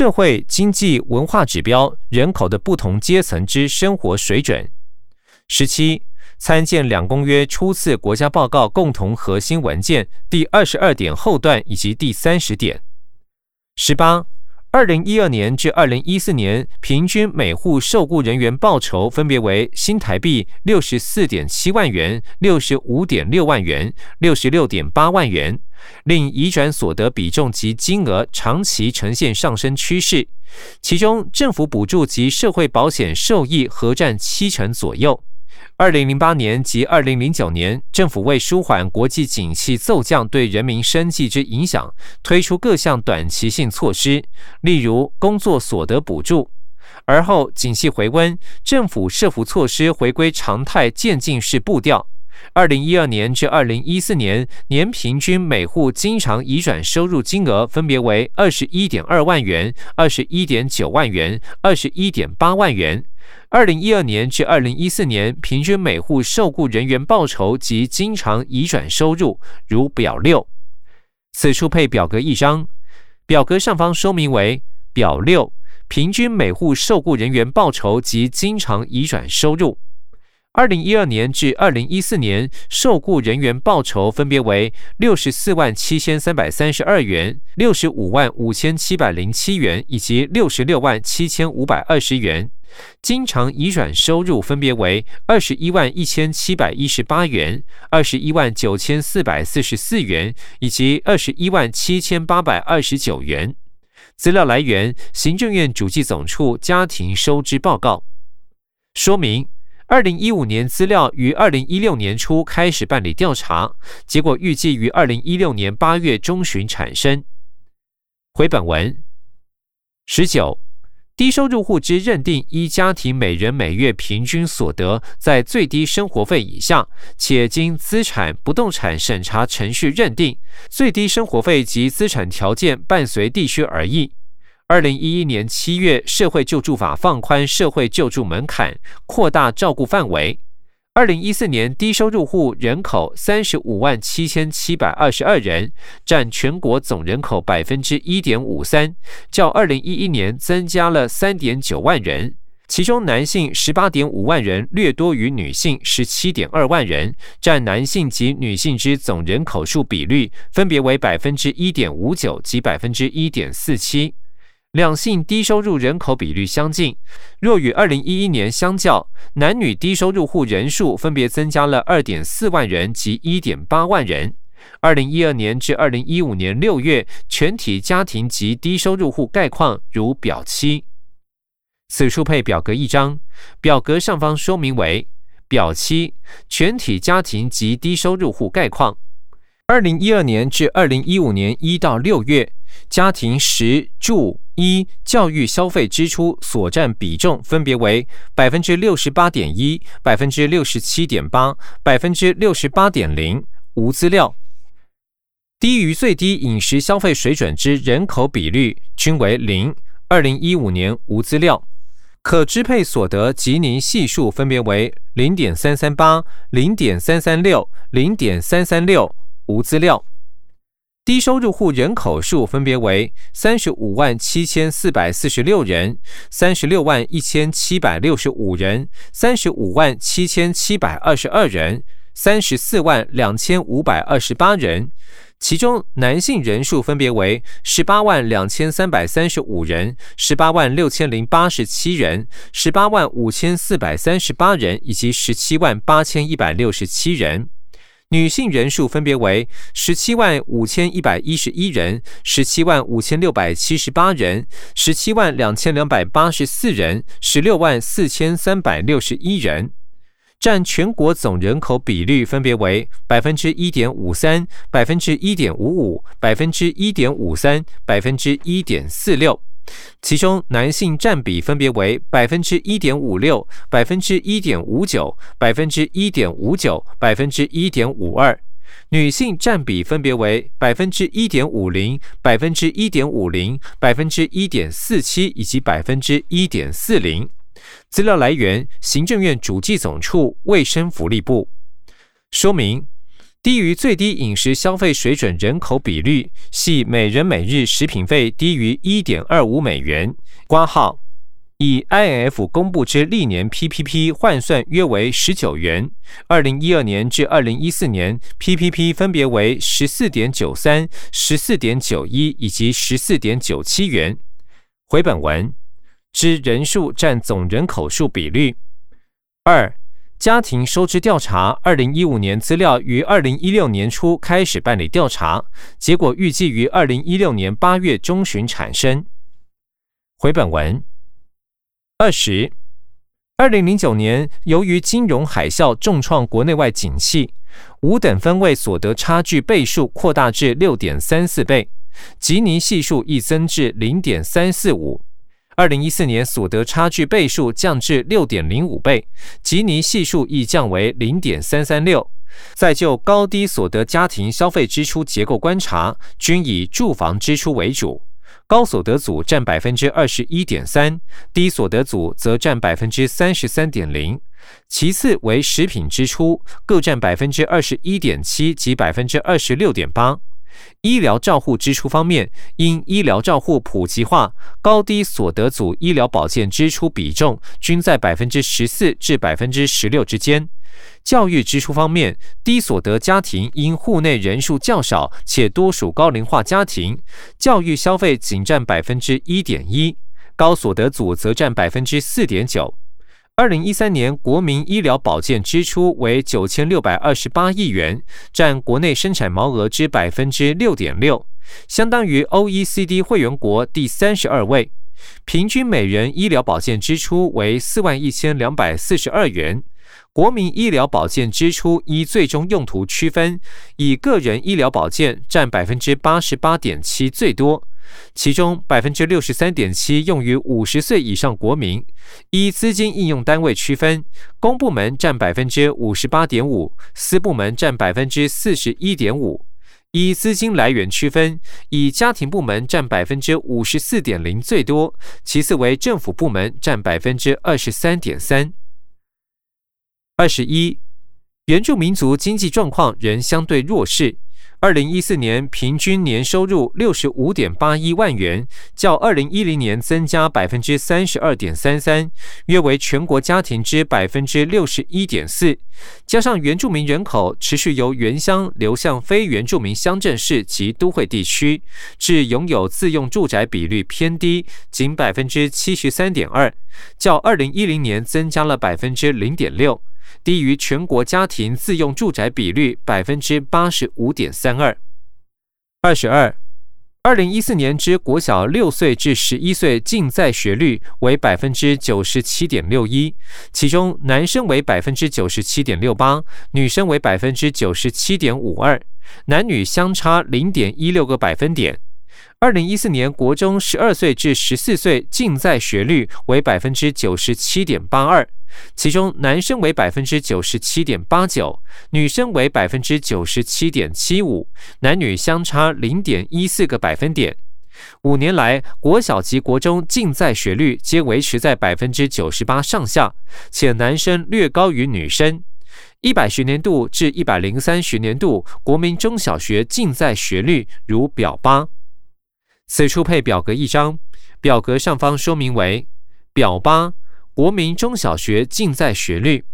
社会经济文化指标人口的不同阶层之生活水准。十七。参见两公约初次国家报告共同核心文件第二十二点后段以及第三十点。十八，二零一二年至二零一四年平均每户受雇人员报酬分别为新台币六十四点七万元、六十五点六万元、六十六点八万元，令移转所得比重及金额长期呈现上升趋势，其中政府补助及社会保险受益合占七成左右。二零零八年及二零零九年，政府为舒缓国际景气骤降对人民生计之影响，推出各项短期性措施，例如工作所得补助。而后景气回温，政府设伏措施回归常态渐进式步调。二零一二年至二零一四年，年平均每户经常移转收入金额分别为二十一点二万元、二十一点九万元、二十一点八万元。二零一二年至二零一四年，平均每户受雇人员报酬及经常移转收入，如表六。此处配表格一张，表格上方说明为表六，平均每户受雇人员报酬及经常移转收入。二零一二年至二零一四年，受雇人员报酬分别为六十四万七千三百三十二元、六十五万五千七百零七元以及六十六万七千五百二十元。经常移转收入分别为二十一万一千七百一十八元、二十一万九千四百四十四元以及二十一万七千八百二十九元。资料来源：行政院主计总处家庭收支报告。说明：二零一五年资料于二零一六年初开始办理调查，结果预计于二零一六年八月中旬产生。回本文十九。低收入户之认定依家庭每人每月平均所得在最低生活费以下，且经资产不动产审查程序认定，最低生活费及资产条件伴随地区而异。二零一一年七月，社会救助法放宽社会救助门槛，扩大照顾范围。二零一四年低收入户人口三十五万七千七百二十二人，占全国总人口百分之一点五三，较二零一一年增加了三点九万人。其中男性十八点五万人，略多于女性十七点二万人，占男性及女性之总人口数比率分别为百分之一点五九及百分之一点四七。两性低收入人口比率相近，若与二零一一年相较，男女低收入户人数分别增加了二点四万人及一点八万人。二零一二年至二零一五年六月全体家庭及低收入户概况如表七。此处配表格一张，表格上方说明为表七全体家庭及低收入户概况。二零一二年至二零一五年一到六月。家庭实住一教育消费支出所占比重分别为百分之六十八点一、百分之六十七点八、百分之六十八点零。无资料。低于最低饮食消费水准之人口比率均为零。二零一五年无资料。可支配所得吉尼系数分别为零点三三八、零点三三六、零点三三六。无资料。低收入户人口数分别为三十五万七千四百四十六人、三十六万一千七百六十五人、三十五万七千七百二十二人、三十四万两千五百二十八人。其中男性人数分别为十八万两千三百三十五人、十八万六千零八十七人、十八万五千四百三十八人以及十七万八千一百六十七人。女性人数分别为十七万五千一百一十一人、十七万五千六百七十八人、十七万两千两百八十四人、十六万四千三百六十一人，占全国总人口比率分别为百分之一点五三、百分之一点五五、百分之一点五三、百分之一点四六。其中男性占比分别为百分之一点五六、百分之一点五九、百分之一点五九、百分之一点五二；女性占比分别为百分之一点五零、百分之一点五零、百分之一点四七以及百分之一点四零。资料来源：行政院主计总处卫生福利部。说明。低于最低饮食消费水准人口比率系每人每日食品费低于一点二五美元。挂号以 INF 公布之历年 PPP 换算约为十九元，二零一二年至二零一四年 PPP 分别为十四点九三、十四点九一以及十四点九七元。回本文之人数占总人口数比率二。家庭收支调查，二零一五年资料于二零一六年初开始办理调查，结果预计于二零一六年八月中旬产生。回本文二十，二零零九年由于金融海啸重创国内外景气，五等分位所得差距倍数扩大至六点三四倍，吉尼系数亦增至零点三四五。二零一四年所得差距倍数降至六点零五倍，吉尼系数亦降为零点三三六。再就高低所得家庭消费支出结构观察，均以住房支出为主，高所得组占百分之二十一点三，低所得组则占百分之三十三点零。其次为食品支出，各占百分之二十一点七及百分之二十六点八。医疗照护支出方面，因医疗照护普及化，高低所得组医疗保健支出比重均在百分之十四至百分之十六之间。教育支出方面，低所得家庭因户内人数较少，且多属高龄化家庭，教育消费仅占百分之一点一，高所得组则占百分之四点九。二零一三年国民医疗保健支出为九千六百二十八亿元，占国内生产毛额之百分之六点六，相当于 OECD 会员国第三十二位。平均每人医疗保健支出为四万一千两百四十二元。国民医疗保健支出依最终用途区分，以个人医疗保健占百分之八十八点七最多。其中百分之六十三点七用于五十岁以上国民，依资金应用单位区分，公部门占百分之五十八点五，私部门占百分之四十一点五。依资金来源区分，以家庭部门占百分之五十四点零最多，其次为政府部门占百分之二十三点三。二十一，原住民族经济状况仍相对弱势。二零一四年平均年收入六十五点八一万元，较二零一零年增加百分之三十二点三三，约为全国家庭之百分之六十一点四。加上原住民人口持续由原乡流向非原住民乡镇市及都会地区，致拥有自用住宅比率偏低，仅百分之七十三点二，较二零一零年增加了百分之零点六。低于全国家庭自用住宅比率百分之八十五点三二。二十二，二零一四年之国小六岁至十一岁净在学率为百分之九十七点六一，其中男生为百分之九十七点六八，女生为百分之九十七点五二，男女相差零点一六个百分点。二零一四年国中十二岁至十四岁净在学率为百分之九十七点八二。其中男生为百分之九十七点八九，女生为百分之九十七点七五，男女相差零点一四个百分点。五年来，国小及国中净在学率皆维持在百分之九十八上下，且男生略高于女生。一百学年度至一百零三学年度国民中小学净在学率如表八。此处配表格一张，表格上方说明为表八。国民中小学竞赛学率，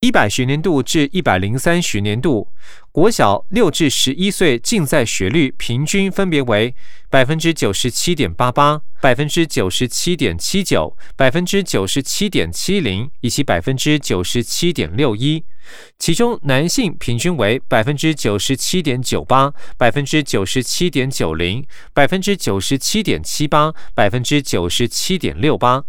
一百学年度至一百零三学年度，国小六至十一岁竞在学率平均分别为百分之九十七点八八、百分之九十七点七九、百分之九十七点七零以及百分之九十七点六一。其中男性平均为百分之九十七点九八、百分之九十七点九零、百分之九十七点七八、百分之九十七点六八。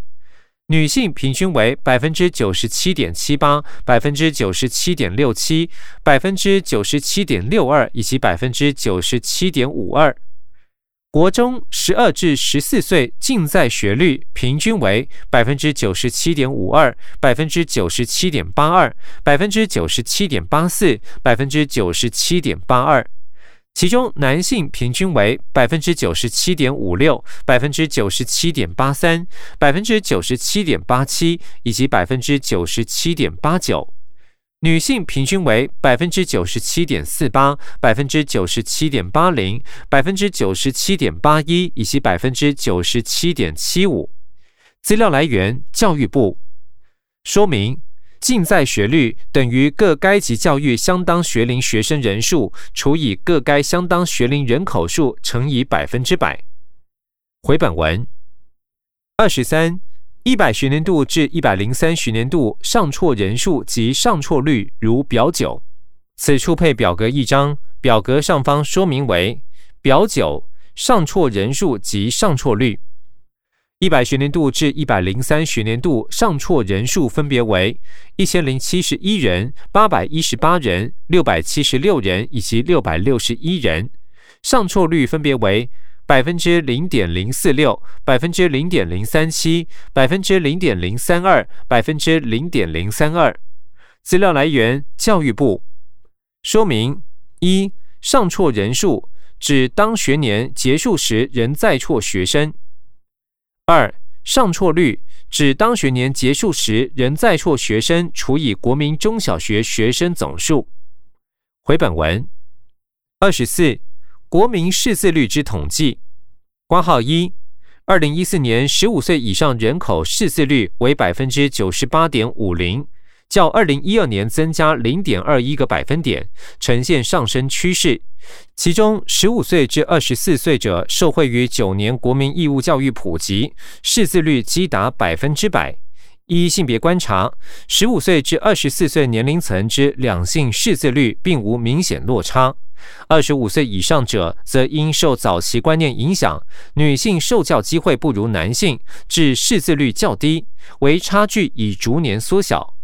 女性平均为百分之九十七点七八、百分之九十七点六七、百分之九十七点六二以及百分之九十七点五二。国中十二至十四岁竞在学率平均为百分之九十七点五二、百分之九十七点八二、百分之九十七点八四、百分之九十七点八二。其中男性平均为百分之九十七点五六、百分之九十七点八三、百分之九十七点八七以及百分之九十七点八九；女性平均为百分之九十七点四八、百分之九十七点八零、百分之九十七点八一以及百分之九十七点七五。资料来源：教育部。说明：净在学率等于各该级教育相当学龄学生人数除以各该相当学龄人口数乘以百分之百。回本文二十三。一百学年度至一百零三学年度上辍人数及上辍率如表九。此处配表格一张，表格上方说明为表九上辍人数及上辍率。一百学年度至一百零三学年度上辍人数分别为一千零七十一人、八百一十八人、六百七十六人以及六百六十一人，上辍率分别为。百分之零点零四六，百分之零点零三七，百分之零点零三二，百分之零点零三二。资料来源：教育部。说明：一、上辍人数指当学年结束时仍在辍学生；二、上辍率指当学年结束时仍在辍学生除以国民中小学学生总数。回本文二十四。国民识字率之统计，挂号一，二零一四年十五岁以上人口识字率为百分之九十八点五零，较二零一二年增加零点二一个百分点，呈现上升趋势。其中，十五岁至二十四岁者受惠于九年国民义务教育普及，识字率基达百分之百。依性别观察，十五岁至二十四岁年龄层之两性识字率并无明显落差。二十五岁以上者，则因受早期观念影响，女性受教机会不如男性，致识字率较低，为差距已逐年缩小。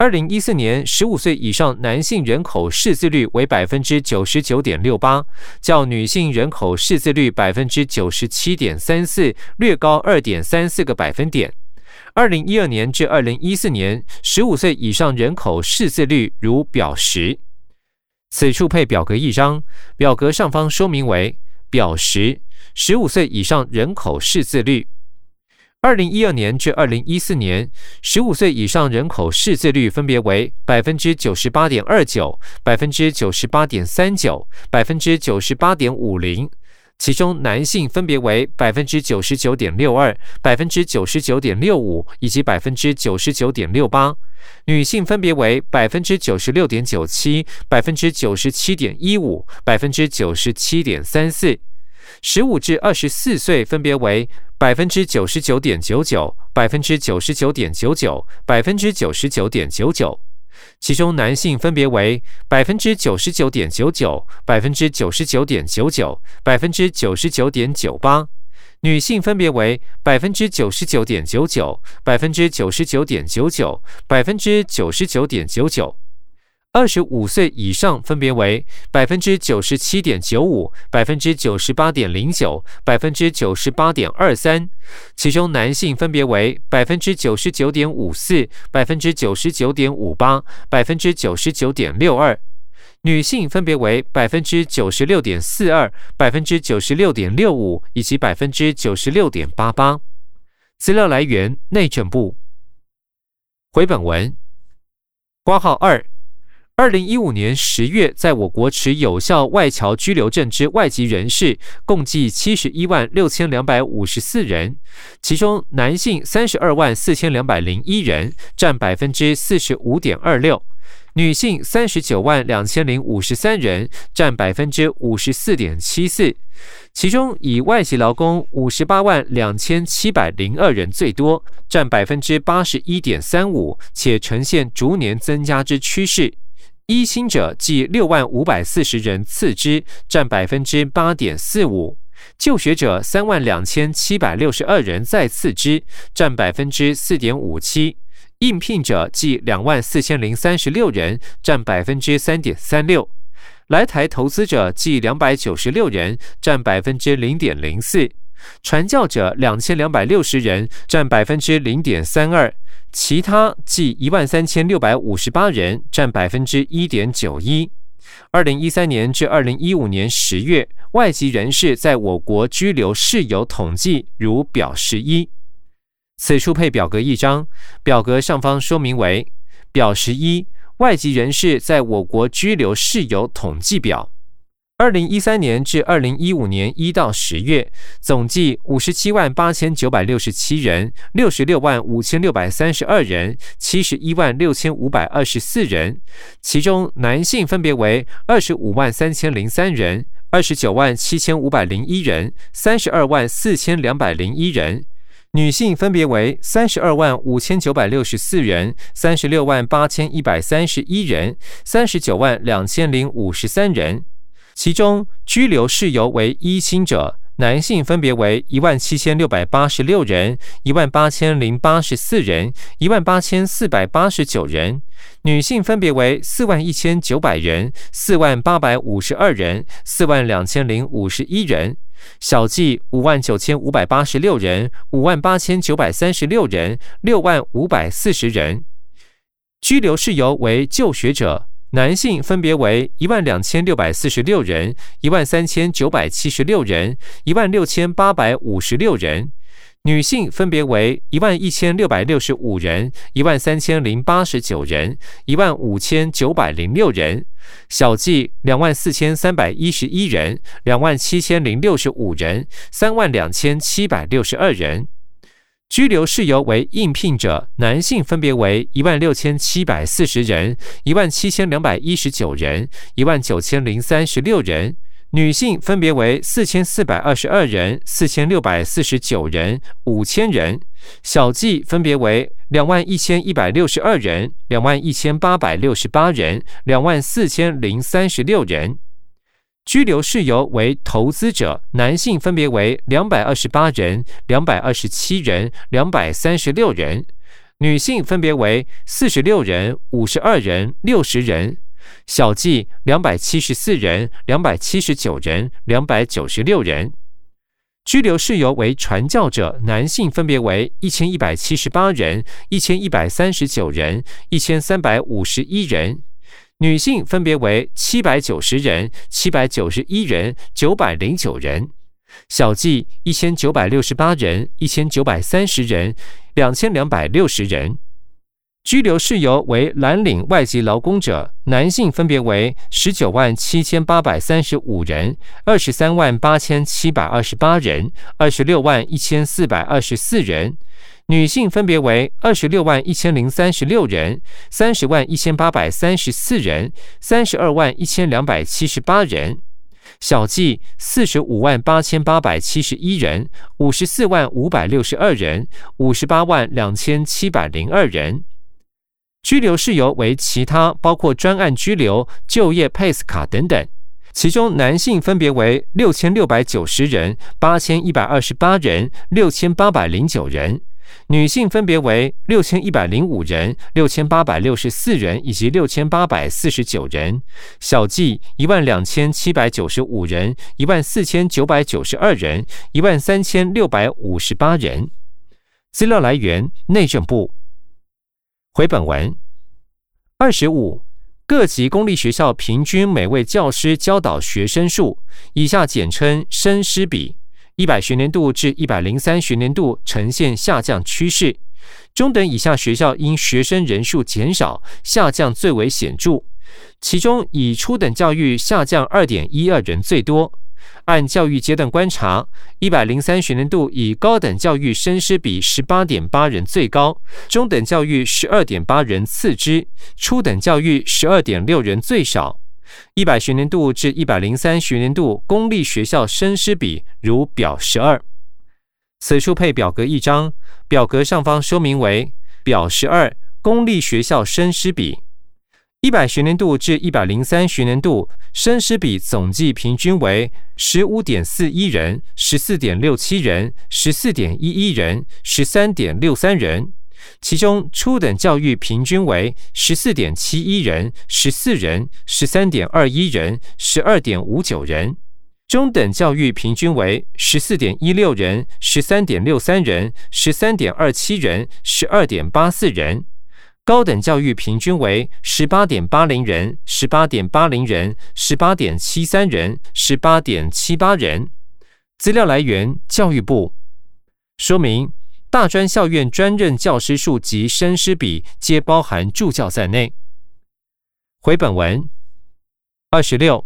二零一四年，十五岁以上男性人口识字率为百分之九十九点六八，较女性人口识字率百分之九十七点三四略高二点三四个百分点。二零一二年至二零一四年，十五岁以上人口识字率如表十。此处配表格一张，表格上方说明为表十，十五岁以上人口识字率。二零一二年至二零一四年，十五岁以上人口识字率分别为百分之九十八点二九、百分之九十八点三九、百分之九十八点五零。其中男性分别为百分之九十九点六二、百分之九十九点六五以及百分之九十九点六八，女性分别为百分之九十六点九七、百分之九十七点一五、百分之九十七点三四。十五至二十四岁分别为百分之九十九点九九、百分之九十九点九九、百分之九十九点九九。其中男性分别为百分之九十九点九九、百分之九十九点九九、百分之九十九点九八；女性分别为百分之九十九点九九、百分之九十九点九九、百分之九十九点九九。二十五岁以上分别为百分之九十七点九五、百分之九十八点零九、百分之九十八点二三，其中男性分别为百分之九十九点五四、百分之九十九点五八、百分之九十九点六二；女性分别为百分之九十六点四二、百分之九十六点六五以及百分之九十六点八八。资料来源：内政部。回本文，挂号二。二零一五年十月，在我国持有效外侨居留证之外籍人士共计七十一万六千两百五十四人，其中男性三十二万四千两百零一人，占百分之四十五点二六；女性三十九万两千零五十三人，占百分之五十四点七四。其中以外籍劳工五十八万两千七百零二人最多，占百分之八十一点三五，且呈现逐年增加之趋势。一薪者计六万五百四十人次之，占百分之八点四五；就学者三万两千七百六十二人再次之，占百分之四点五七；应聘者计两万四千零三十六人，占百分之三点三六；来台投资者计两百九十六人，占百分之零点零四；传教者两千两百六十人，占百分之零点三二。其他计一万三千六百五十八人，占百分之一点九一。二零一三年至二零一五年十月，外籍人士在我国居留事由统计如表十一。此处配表格一张，表格上方说明为表十一：外籍人士在我国居留事由统计表。二零一三年至二零一五年一到十月，总计五十七万八千九百六十七人，六十六万五千六百三十二人，七十一万六千五百二十四人。其中男性分别为二十五万三千零三人，二十九万七千五百零一人，三十二万四千两百零一人；女性分别为三十二万五千九百六十四人，三十六万八千一百三十一人，三十九万两千零五十三人。其中居留事由为一亲者，男性分别为一万七千六百八十六人、一万八千零八十四人、一万八千四百八十九人；女性分别为四万一千九百人、四万八百五十二人、四万两千零五十一人；小计五万九千五百八十六人、五万八千九百三十六人、六万五百四十人。居留事由为就学者。男性分别为一万两千六百四十六人、一万三千九百七十六人、一万六千八百五十六人；女性分别为一万一千六百六十五人、一万三千零八十九人、一万五千九百零六人；小计两万四千三百一十一人、两万七千零六十五人、三万两千七百六十二人。居留事由为应聘者，男性分别为一万六千七百四十人、一万七千两百一十九人、一万九千零三十六人；女性分别为四千四百二十二人、四千六百四十九人、五千人。小计分别为两万一千一百六十二人、两万一千八百六十八人、两万四千零三十六人。拘留事由为投资者，男性分别为两百二十八人、两百二十七人、两百三十六人；女性分别为四十六人、五十二人、六十人。小计两百七十四人、两百七十九人、两百九十六人。拘留事由为传教者，男性分别为一千一百七十八人、一千一百三十九人、一千三百五十一人。女性分别为七百九十人、七百九十一人、九百零九人；小计一千九百六十八人、一千九百三十人、两千两百六十人。拘留事由为蓝领外籍劳工者，男性分别为十九万七千八百三十五人、二十三万八千七百二十八人、二十六万一千四百二十四人。女性分别为二十六万一千零三十六人、三十万一千八百三十四人、三十二万一千两百七十八人；小计四十五万八千八百七十一人、五十四万五百六十二人、五十八万两千七百零二人。拘留事由为其他，包括专案拘留、就业 PACE 卡等等。其中男性分别为六千六百九十人、八千一百二十八人、六千八百零九人。女性分别为六千一百零五人、六千八百六十四人以及六千八百四十九人；小计一万两千七百九十五人、一万四千九百九十二人、一万三千六百五十八人。资料来源：内政部。回本文二十五，各级公立学校平均每位教师教导学生数，以下简称生师比。一百学年度至一百零三学年度呈现下降趋势，中等以下学校因学生人数减少下降最为显著，其中以初等教育下降二点一二人最多。按教育阶段观察，一百零三学年度以高等教育生师比十八点八人最高，中等教育十二点八人次之，初等教育十二点六人最少。一百学年度至一百零三学年度公立学校生师比如表十二，此处配表格一张，表格上方说明为表十二公立学校生师比。一百学年度至一百零三学年度生师比总计平均为十五点四一人、十四点六七人、十四点一一人、十三点六三人。其中初等教育平均为十四点七一人、十四人、十三点二一人、十二点五九人；中等教育平均为十四点一六人、十三点六三人、十三点二七人、十二点八四人；高等教育平均为十八点八零人、十八点八零人、十八点七三人、十八点七八人。资料来源：教育部。说明。大专校院专任教师数及生师比皆包含助教在内。回本文二十六，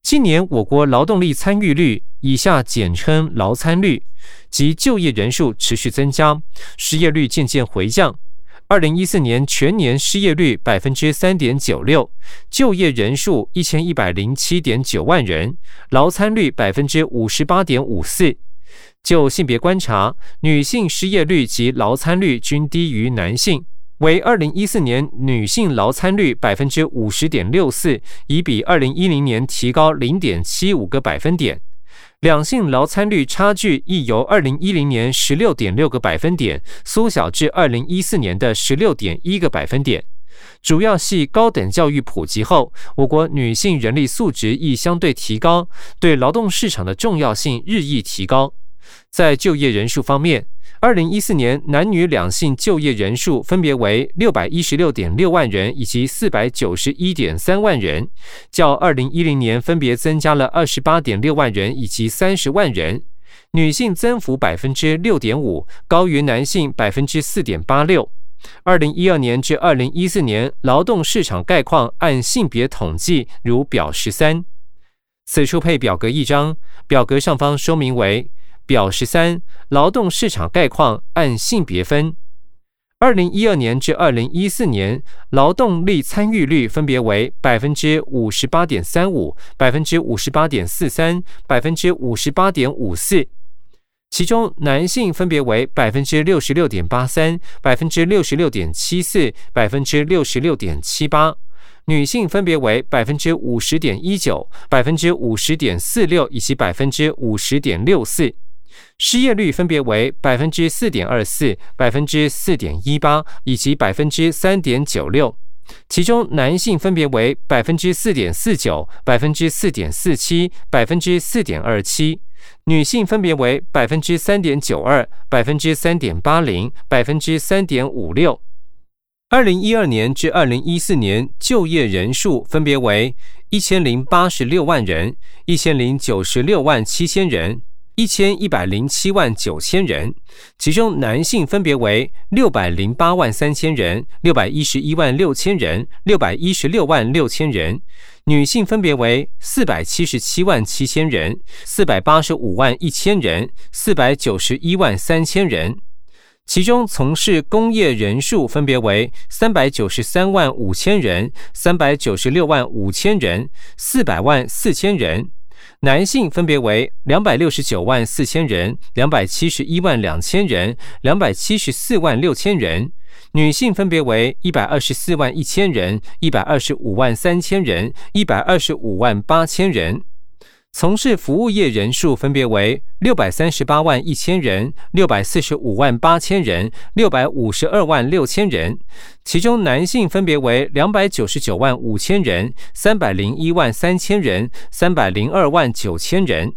近年我国劳动力参与率（以下简称劳参率）及就业人数持续增加，失业率渐渐回降。二零一四年全年失业率百分之三点九六，就业人数一千一百零七点九万人，劳参率百分之五十八点五四。就性别观察，女性失业率及劳参率均低于男性，为二零一四年女性劳参率百分之五十点六四，已比二零一零年提高零点七五个百分点。两性劳参率差距亦由二零一零年十六点六个百分点缩小至二零一四年的十六点一个百分点，主要系高等教育普及后，我国女性人力素质亦相对提高，对劳动市场的重要性日益提高。在就业人数方面，二零一四年男女两性就业人数分别为六百一十六点六万人以及四百九十一点三万人，较二零一零年分别增加了二十八点六万人以及三十万人。女性增幅百分之六点五，高于男性百分之四点八六。二零一二年至二零一四年劳动市场概况按性别统计，如表十三。此处配表格一张，表格上方说明为。表十三，劳动市场概况按性别分。二零一二年至二零一四年，劳动力参与率分别为百分之五十八点三五、百分之五十八点四三、百分之五十八点五四。其中，男性分别为百分之六十六点八三、百分之六十六点七四、百分之六十六点七八；女性分别为百分之五十点一九、百分之五十点四六以及百分之五十点六四。失业率分别为百分之四点二四、百分之四点一八以及百分之三点九六，其中男性分别为百分之四点四九、百分之四点四七、百分之四点二七，女性分别为百分之三点九二、百分之三点八零、百分之三点五六。二零一二年至二零一四年就业人数分别为一千零八十六万人、一千零九十六万七千人。一千一百零七万九千人，其中男性分别为六百零八万三千人、六百一十一万六千人、六百一十六万六千人；女性分别为四百七十七万七千人、四百八十五万一千人、四百九十一万三千人。其中从事工业人数分别为三百九十三万五千人、三百九十六万五千人、四百万四千人。男性分别为两百六十九万四千人、两百七十一万两千人、两百七十四万六千人；女性分别为一百二十四万一千人、一百二十五万三千人、一百二十五万八千人。从事服务业人数分别为六百三十八万一千人、六百四十五万八千人、六百五十二万六千人，其中男性分别为两百九十九万五千人、三百零一万三千人、三百零二万九千人；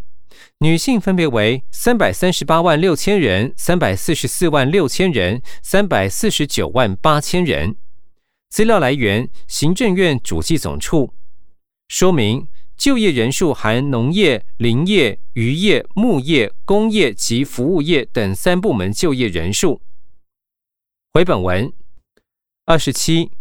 女性分别为三百三十八万六千人、三百四十四万六千人、三百四十九万八千人。资料来源：行政院主计总处。说明。就业人数含农业、林业、渔业、牧业、工业及服务业等三部门就业人数。回本文二十七，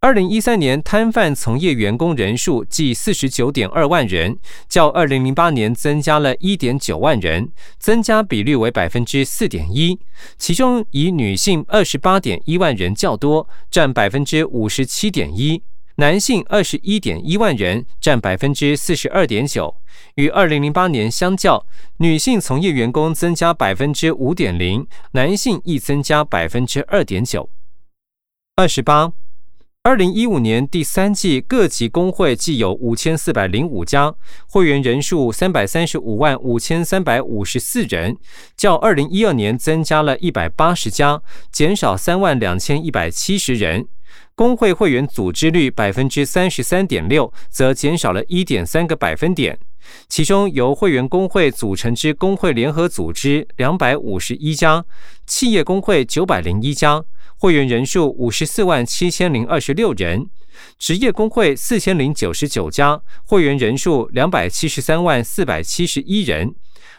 二零一三年摊贩从业员工人数计四十九点二万人，较二零零八年增加了一点九万人，增加比率为百分之四点一。其中以女性二十八点一万人较多，占百分之五十七点一。男性二十一点一万人，占百分之四十二点九，与二零零八年相较，女性从业员工增加百分之五点零，男性亦增加百分之二点九。二十八，二零一五年第三季各级工会计有五千四百零五家，会员人数三百三十五万五千三百五十四人，较二零一二年增加了一百八十家，减少三万两千一百七十人。工会会员组织率百分之三十三点六，则减少了一点三个百分点。其中，由会员工会组成之工会联合组织两百五十一家，企业工会九百零一家，会员人数五十四万七千零二十六人；职业工会四千零九十九家，会员人数两百七十三万四百七十一人。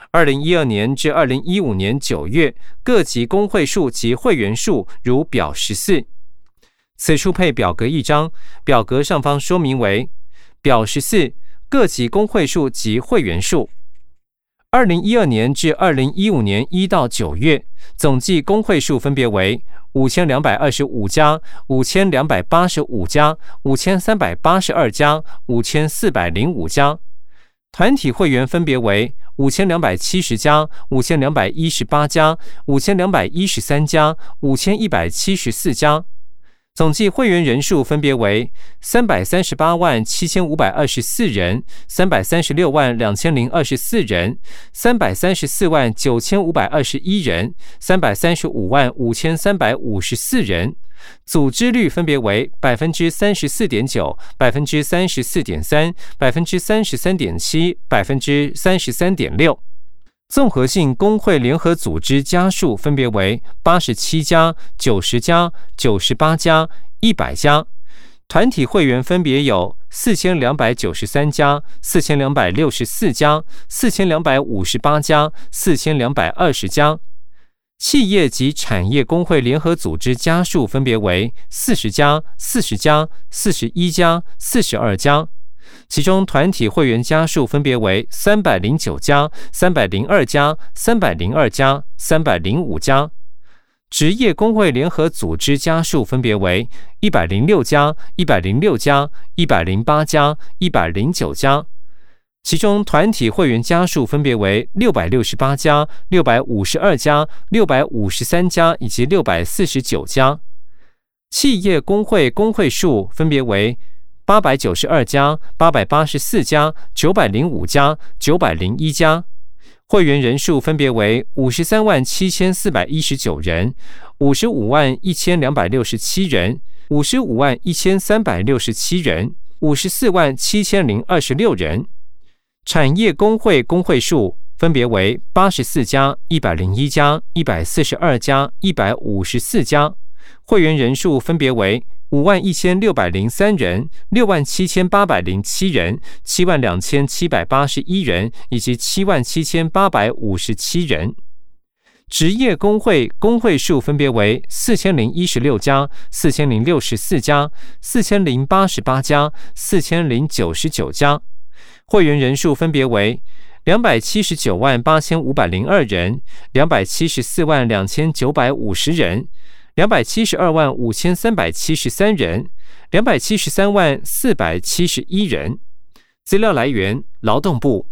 二零一二年至二零一五年九月，各级工会数及会员数如表十四。此处配表格一张，表格上方说明为表十四各级工会数及会员数。二零一二年至二零一五年一到九月，总计工会数分别为五千两百二十五家、五千两百八十五家、五千三百八十二家、五千四百零五家。团体会员分别为五千两百七十家、五千两百一十八家、五千两百一十三家、五千一百七十四家。总计会员人数分别为三百三十八万七千五百二十四人、三百三十六万两千零二十四人、三百三十四万九千五百二十一人、三百三十五万五千三百五十四人。组织率分别为百分之三十四点九、百分之三十四点三、百分之三十三点七、百分之三十三点六。综合性工会联合组织家数分别为八十七家、九十家、九十八家、一百家；团体会员分别有四千两百九十三家、四千两百六十四家、四千两百五十八家、四千两百二十家；企业及产业工会联合组织家数分别为四十家、四十家、四十一家、四十二家。其中团体会员家数分别为三百零九家、三百零二家、三百零二家、三百零五家；职业工会联合组织家数分别为一百零六家、一百零六家、一百零八家、一百零九家。其中团体会员家数分别为六百六十八家、六百五十二家、六百五十三家以及六百四十九家。企业工会工会数分别为。八百九十二家、八百八十四家、九百零五家、九百零一家，会员人数分别为五十三万七千四百一十九人、五十五万一千两百六十七人、五十五万一千三百六十七人、五十四万七千零二十六人。产业工会工会数分别为八十四家、一百零一家、一百四十二家、一百五十四家，会员人数分别为。五万一千六百零三人，六万七千八百零七人，七万两千七百八十一人，以及七万七千八百五十七人。职业工会工会数分别为四千零一十六家、四千零六十四家、四千零八十八家、四千零九十九家。会员人数分别为两百七十九万八千五百零二人，两百七十四万两千九百五十人。两百七十二万五千三百七十三人，两百七十三万四百七十一人。资料来源：劳动部。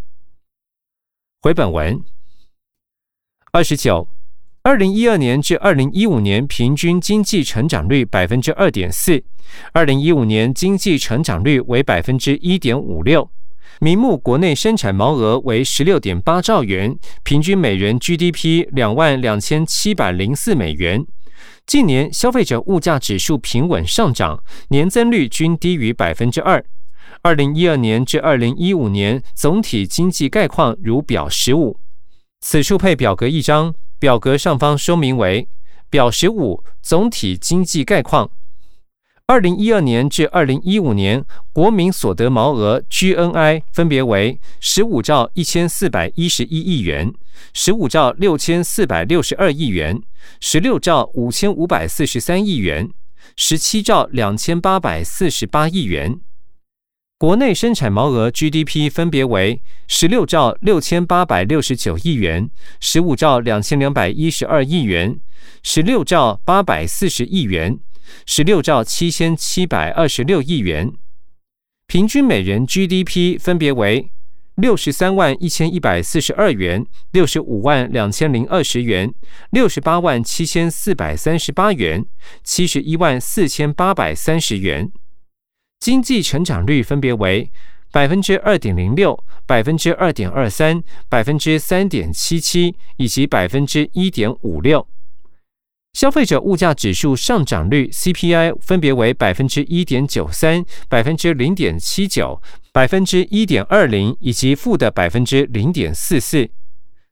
回本文。二十九，二零一二年至二零一五年平均经济成长率百分之二点四，二零一五年经济成长率为百分之一点五六。名目国内生产毛额为十六点八兆元，平均每人 GDP 两万两千七百零四美元。近年消费者物价指数平稳上涨，年增率均低于百分之二。二零一二年至二零一五年总体经济概况如表十五，此处配表格一张，表格上方说明为表十五总体经济概况。二零一二年至二零一五年，国民所得毛额 GNI 分别为十五兆一千四百一十一亿元、十五兆六千四百六十二亿元、十六兆五千五百四十三亿元、十七兆两千八百四十八亿元。国内生产毛额 GDP 分别为十六兆六千八百六十九亿元、十五兆两千两百一十二亿元、十六兆八百四十亿元。十六兆七千七百二十六亿元，平均每人 GDP 分别为六十三万一千一百四十二元、六十五万两千零二十元、六十八万七千四百三十八元、七十一万四千八百三十元。经济成长率分别为百分之二点零六、百分之二点二三、百分之三点七七以及百分之一点五六。消费者物价指数上涨率 CPI 分别为百分之一点九三、百分之零点七九、百分之一点二零以及负的百分之零点四四。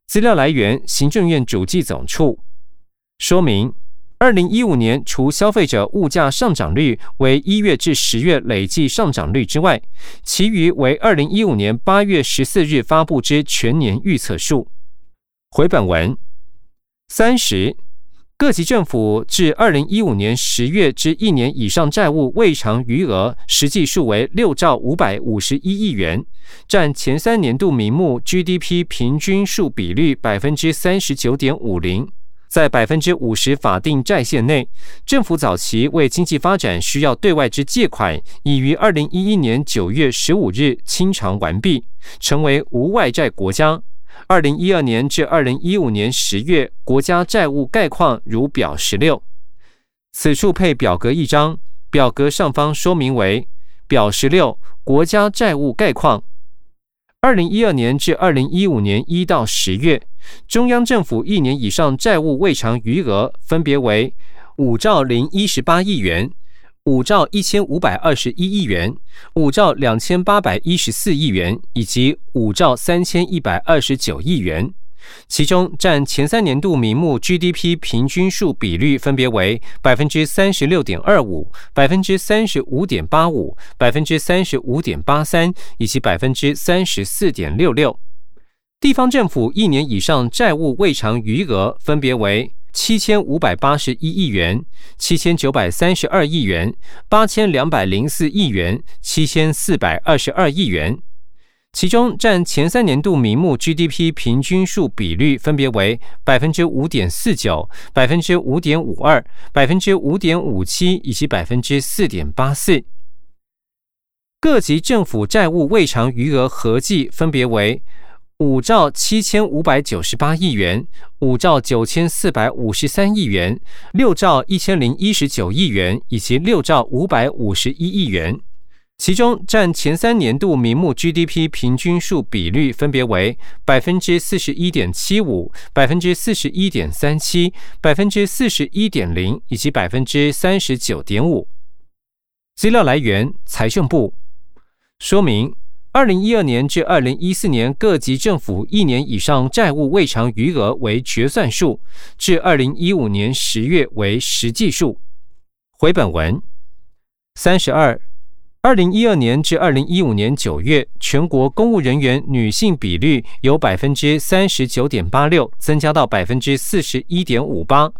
资料来源：行政院主计总处。说明：二零一五年除消费者物价上涨率为一月至十月累计上涨率之外，其余为二零一五年八月十四日发布之全年预测数。回本文三十。各级政府至二零一五年十月之一年以上债务未偿余额实际数为六兆五百五十一亿元，占前三年度名目 GDP 平均数比率百分之三十九点五零。在百分之五十法定债限内，政府早期为经济发展需要对外之借款，已于二零一一年九月十五日清偿完毕，成为无外债国家。二零一二年至二零一五年十月，国家债务概况如表十六。此处配表格一张，表格上方说明为表十六国家债务概况。二零一二年至二零一五年一到十月，中央政府一年以上债务未偿余额分别为五兆零一十八亿元。五兆一千五百二十一亿元，五兆两千八百一十四亿元，以及五兆三千一百二十九亿元，其中占前三年度名目 GDP 平均数比率分别为百分之三十六点二五、百分之三十五点八五、百分之三十五点八三，以及百分之三十四点六六。地方政府一年以上债务未偿余额分别为。七千五百八十一亿元、七千九百三十二亿元、八千两百零四亿元、七千四百二十二亿元，其中占前三年度名目 GDP 平均数比率分别为百分之五点四九、百分之五点五二、百分之五点五七以及百分之四点八四。各级政府债务未偿余额合计分别为。五兆七千五百九十八亿元，五兆九千四百五十三亿元，六兆一千零一十九亿元，以及六兆五百五十一亿元。其中占前三年度名目 GDP 平均数比率分别为百分之四十一点七五、百分之四十一点三七、百分之四十一点零，以及百分之三十九点五。资料来源：财政部。说明。二零一二年至二零一四年各级政府一年以上债务未偿余额为决算数，至二零一五年十月为实际数。回本文三十二，二零一二年至二零一五年九月，全国公务人员女性比率由百分之三十九点八六增加到百分之四十一点五八，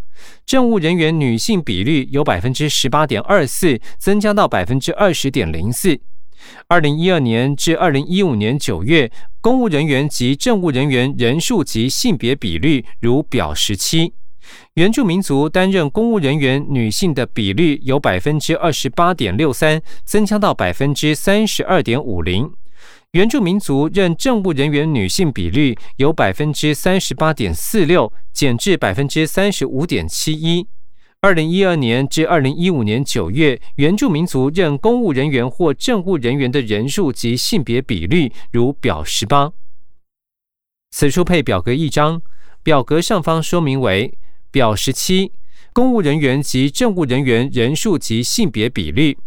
政务人员女性比率由百分之十八点二四增加到百分之二十点零四。二零一二年至二零一五年九月，公务人员及政务人员人数及性别比率如表十七。原住民族担任公务人员女性的比率由百分之二十八点六三增加到百分之三十二点五零。原住民族任政务人员女性比率由百分之三十八点四六减至百分之三十五点七一。二零一二年至二零一五年九月，原住民族任公务人员或政务人员的人数及性别比率如表十八。此处配表格一张，表格上方说明为表十七，公务人员及政务人员人数及性别比率。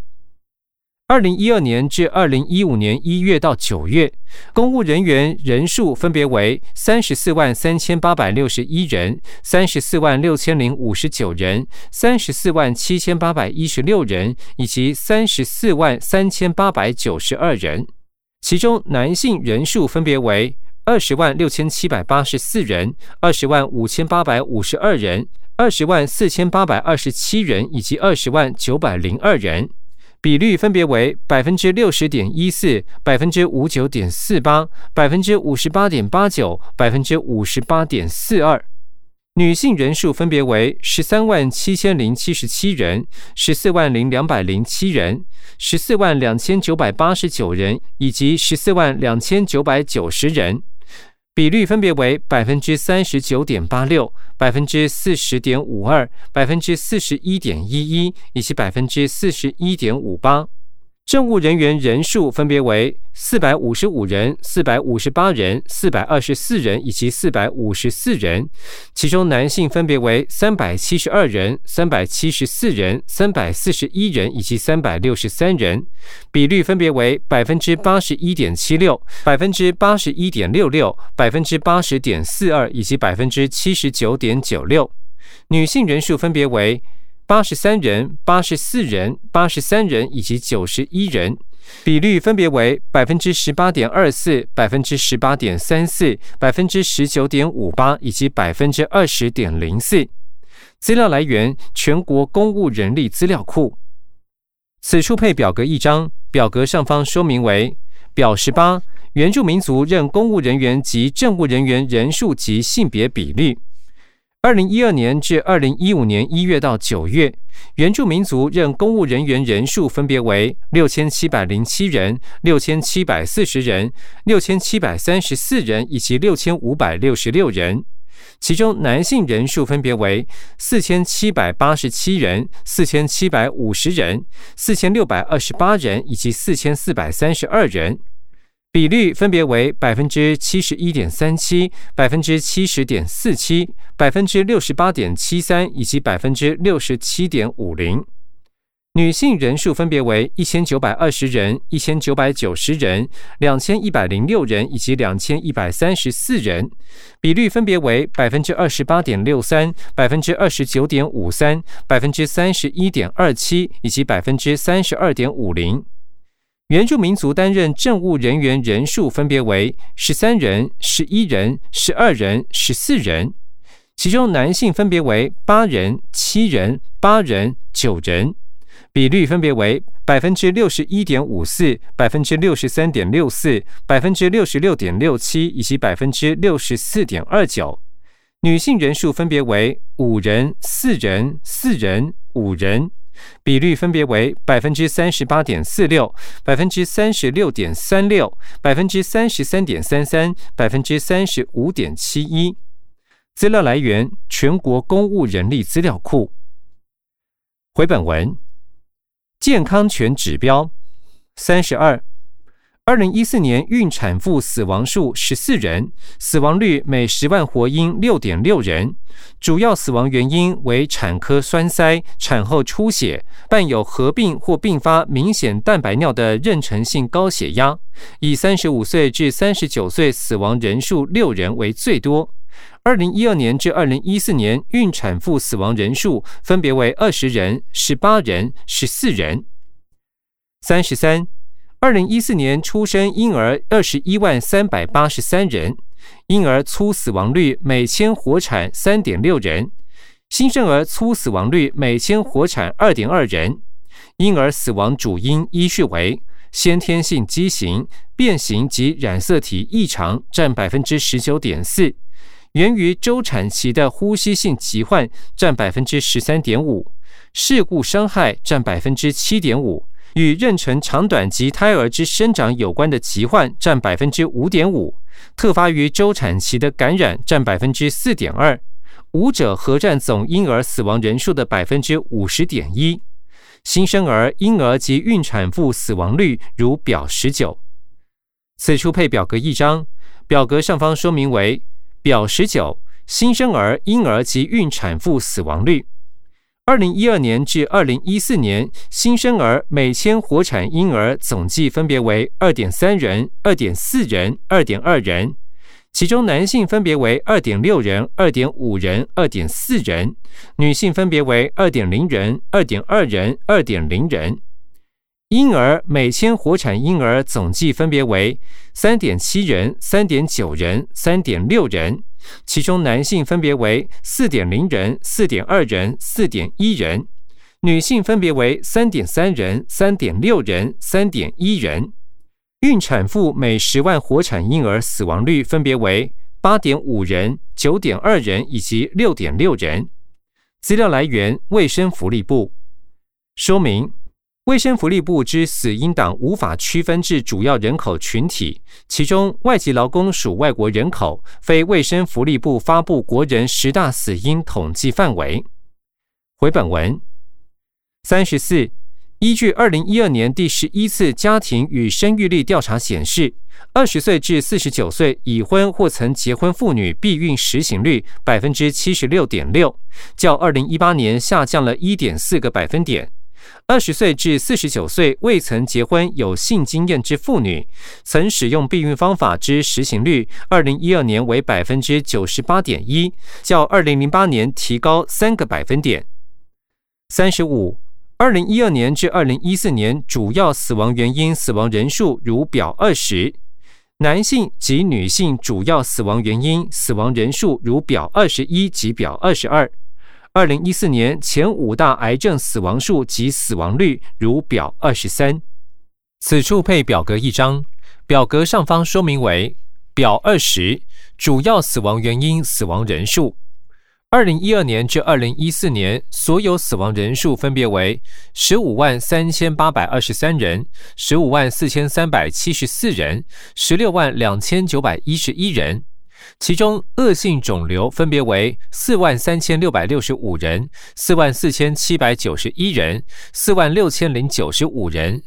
二零一二年至二零一五年一月到九月，公务人员人数分别为三十四万三千八百六十一人、三十四万六千零五十九人、三十四万七千八百一十六人以及三十四万三千八百九十二人。其中男性人数分别为二十万六千七百八十四人、二十万五千八百五十二人、二十万四千八百二十七人以及二十万九百零二人。比率分别为百分之六十点一四、百分之五九点四八、百分之五十八点八九、百分之五十八点四二。女性人数分别为十三万七千零七十七人、十四万零两百零七人、十四万两千九百八十九人以及十四万两千九百九十人。比率分别为百分之三十九点八六、百分之四十点五二、百分之四十一点一一以及百分之四十一点五八。政务人员人数分别为四百五十五人、四百五十八人、四百二十四人以及四百五十四人，其中男性分别为三百七十二人、三百七十四人、三百四十一人以及三百六十三人，比率分别为百分之八十一点七六、百分之八十一点六六、百分之八十点四二以及百分之七十九点九六，女性人数分别为。八十三人、八十四人、八十三人以及九十一人，比率分别为百分之十八点二四、百分之十八点三四、百分之十九点五八以及百分之二十点零四。资料来源：全国公务人力资料库。此处配表格一张，表格上方说明为表十八：原住民族任公务人员及政务人员人数及性别比率。二零一二年至二零一五年一月到九月，原住民族任公务人员人数分别为六千七百零七人、六千七百四十人、六千七百三十四人以及六千五百六十六人。其中男性人数分别为四千七百八十七人、四千七百五十人、四千六百二十八人以及四千四百三十二人，比率分别为百分之七十一点三七、百分之七十点四七、百分之六十八点七三以及百分之六十七点五零。女性人数分别为一千九百二十人、一千九百九十人、两千一百零六人以及两千一百三十四人，比率分别为百分之二十八点六三、百分之二十九点五三、百分之三十一点二七以及百分之三十二点五零。原住民族担任政务人员人数分别为十三人、十一人、十二人、十四人，其中男性分别为八人、七人、八人、九人。比率分别为百分之六十一点五四、百分之六十三点六四、百分之六十六点六七以及百分之六十四点二九。女性人数分别为五人、四人、四人、五人，比率分别为百分之三十八点四六、百分之三十六点三六、百分之三十三点三三、百分之三十五点七一。资料来源：全国公务人力资料库。回本文。健康权指标三十二，二零一四年孕产妇死亡数十四人，死亡率每十万活婴六点六人，主要死亡原因为产科栓塞、产后出血、伴有合并或并发明显蛋白尿的妊娠性高血压，以三十五岁至三十九岁死亡人数六人为最多。二零一二年至二零一四年，孕产妇死亡人数分别为二十人、十八人、十四人。三十三，二零一四年出生婴儿二十一万三百八十三人，婴儿粗死亡率每千活产三点六人，新生儿粗死亡率每千活产二点二人。婴儿死亡主因依序为先天性畸形、变形及染色体异常，占百分之十九点四。源于周产期的呼吸性疾患占百分之十三点五，事故伤害占百分之七点五，与妊娠长短及胎儿之生长有关的疾患占百分之五点五，特发于周产期的感染占百分之四点二，五者合占总婴儿死亡人数的百分之五十点一。新生儿、婴儿及孕产妇死亡率如表十九。此处配表格一张，表格上方说明为。表十九：新生儿、婴儿及孕产妇死亡率。二零一二年至二零一四年，新生儿每千活产婴儿总计分别为二点三人、二点四人、二点二人，其中男性分别为二点六人、二点五人、二点四人，女性分别为二点零人、二点二人、二点零人。婴儿每千活产婴儿总计分别为三点七人、三点九人、三点六人，其中男性分别为四点零人、四点二人、四点一人，女性分别为三点三人、三点六人、三点一人。孕产妇每十万活产婴儿死亡率分别为八点五人、九点二人以及六点六人。资料来源：卫生福利部。说明。卫生福利部之死因党无法区分至主要人口群体，其中外籍劳工属外国人口，非卫生福利部发布国人十大死因统计范围。回本文三十四，依据二零一二年第十一次家庭与生育率调查显示，二十岁至四十九岁已婚或曾结婚妇女避孕实行率百分之七十六点六，较二零一八年下降了一点四个百分点。二十岁至四十九岁未曾结婚有性经验之妇女，曾使用避孕方法之实行率，二零一二年为百分之九十八点一，较二零零八年提高三个百分点。三十五，二零一二年至二零一四年主要死亡原因死亡人数如表二十，男性及女性主要死亡原因死亡人数如表二十一及表二十二。二零一四年前五大癌症死亡数及死亡率如表二十三。此处配表格一张，表格上方说明为表二十，主要死亡原因、死亡人数。二零一二年至二零一四年，所有死亡人数分别为十五万三千八百二十三人、十五万四千三百七十四人、十六万两千九百一十一人。其中，恶性肿瘤分别为四万三千六百六十五人、四万四千七百九十一人、四万六千零九十五人，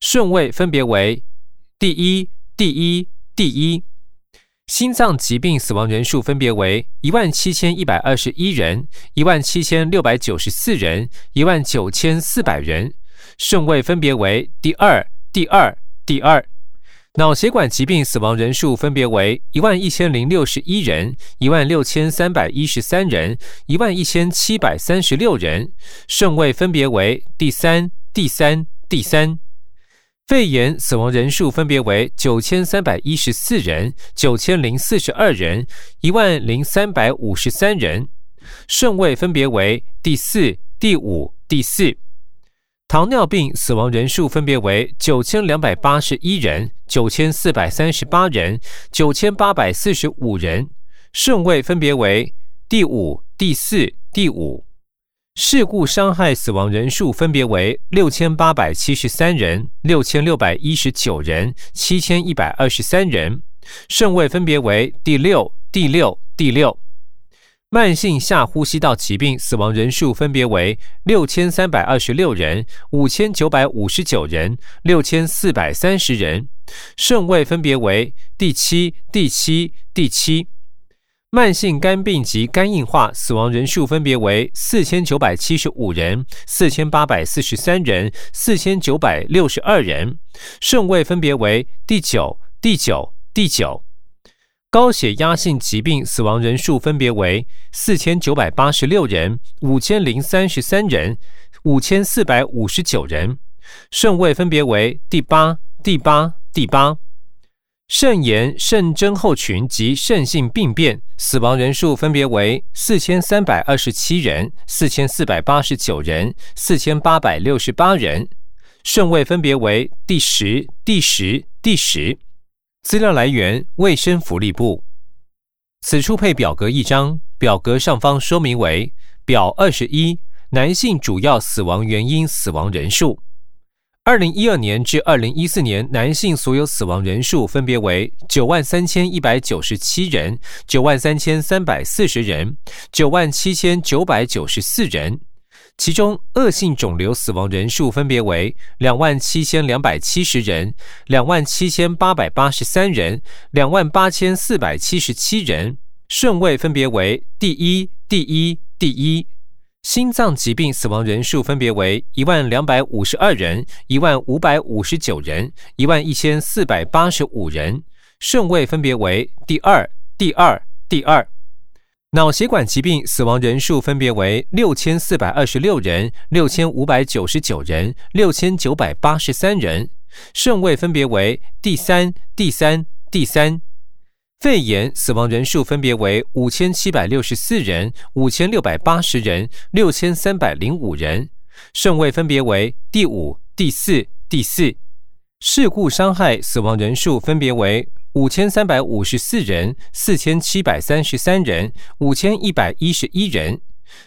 顺位分别为第一、第一、第一。心脏疾病死亡人数分别为一万七千一百二十一人、一万七千六百九十四人、一万九千四百人，顺位分别为第二、第二、第二。脑血管疾病死亡人数分别为一万一千零六十一人、一万六千三百一十三人、一万一千七百三十六人，顺位分别为第三、第三、第三。肺炎死亡人数分别为九千三百一十四人、九千零四十二人、一万零三百五十三人，顺位分别为第四、第五、第四。糖尿病死亡人数分别为九千两百八十一人、九千四百三十八人、九千八百四十五人，顺位分别为第五、第四、第五。事故伤害死亡人数分别为六千八百七十三人、六千六百一十九人、七千一百二十三人，顺位分别为第六、第六、第六。慢性下呼吸道疾病死亡人数分别为六千三百二十六人、五千九百五十九人、六千四百三十人，顺位分别为第七、第七、第七。慢性肝病及肝硬化死亡人数分别为四千九百七十五人、四千八百四十三人、四千九百六十二人，顺位分别为第九、第九、第九。高血压性疾病死亡人数分别为四千九百八十六人、五千零三十三人、五千四百五十九人，顺位分别为第八、第八、第八。肾炎、肾症候群及肾性病变死亡人数分别为四千三百二十七人、四千四百八十九人、四千八百六十八人，顺位分别为第十、第十、第十。资料来源：卫生福利部。此处配表格一张，表格上方说明为表二十一，男性主要死亡原因、死亡人数。二零一二年至二零一四年，男性所有死亡人数分别为九万三千一百九十七人、九万三千三百四十人、九万七千九百九十四人。其中，恶性肿瘤死亡人数分别为两万七千两百七十人、两万七千八百八十三人、两万八千四百七十七人，顺位分别为第一、第一、第一。心脏疾病死亡人数分别为一万两百五十二人、一万五百五十九人、一万一千四百八十五人，顺位分别为第二、第二、第二。脑血管疾病死亡人数分别为六千四百二十六人、六千五百九十九人、六千九百八十三人，顺位分别为第三、第三、第三。肺炎死亡人数分别为五千七百六十四人、五千六百八十人、六千三百零五人，顺位分别为第五、第四、第四。事故伤害死亡人数分别为五千三百五十四人、四千七百三十三人、五千一百一十一人，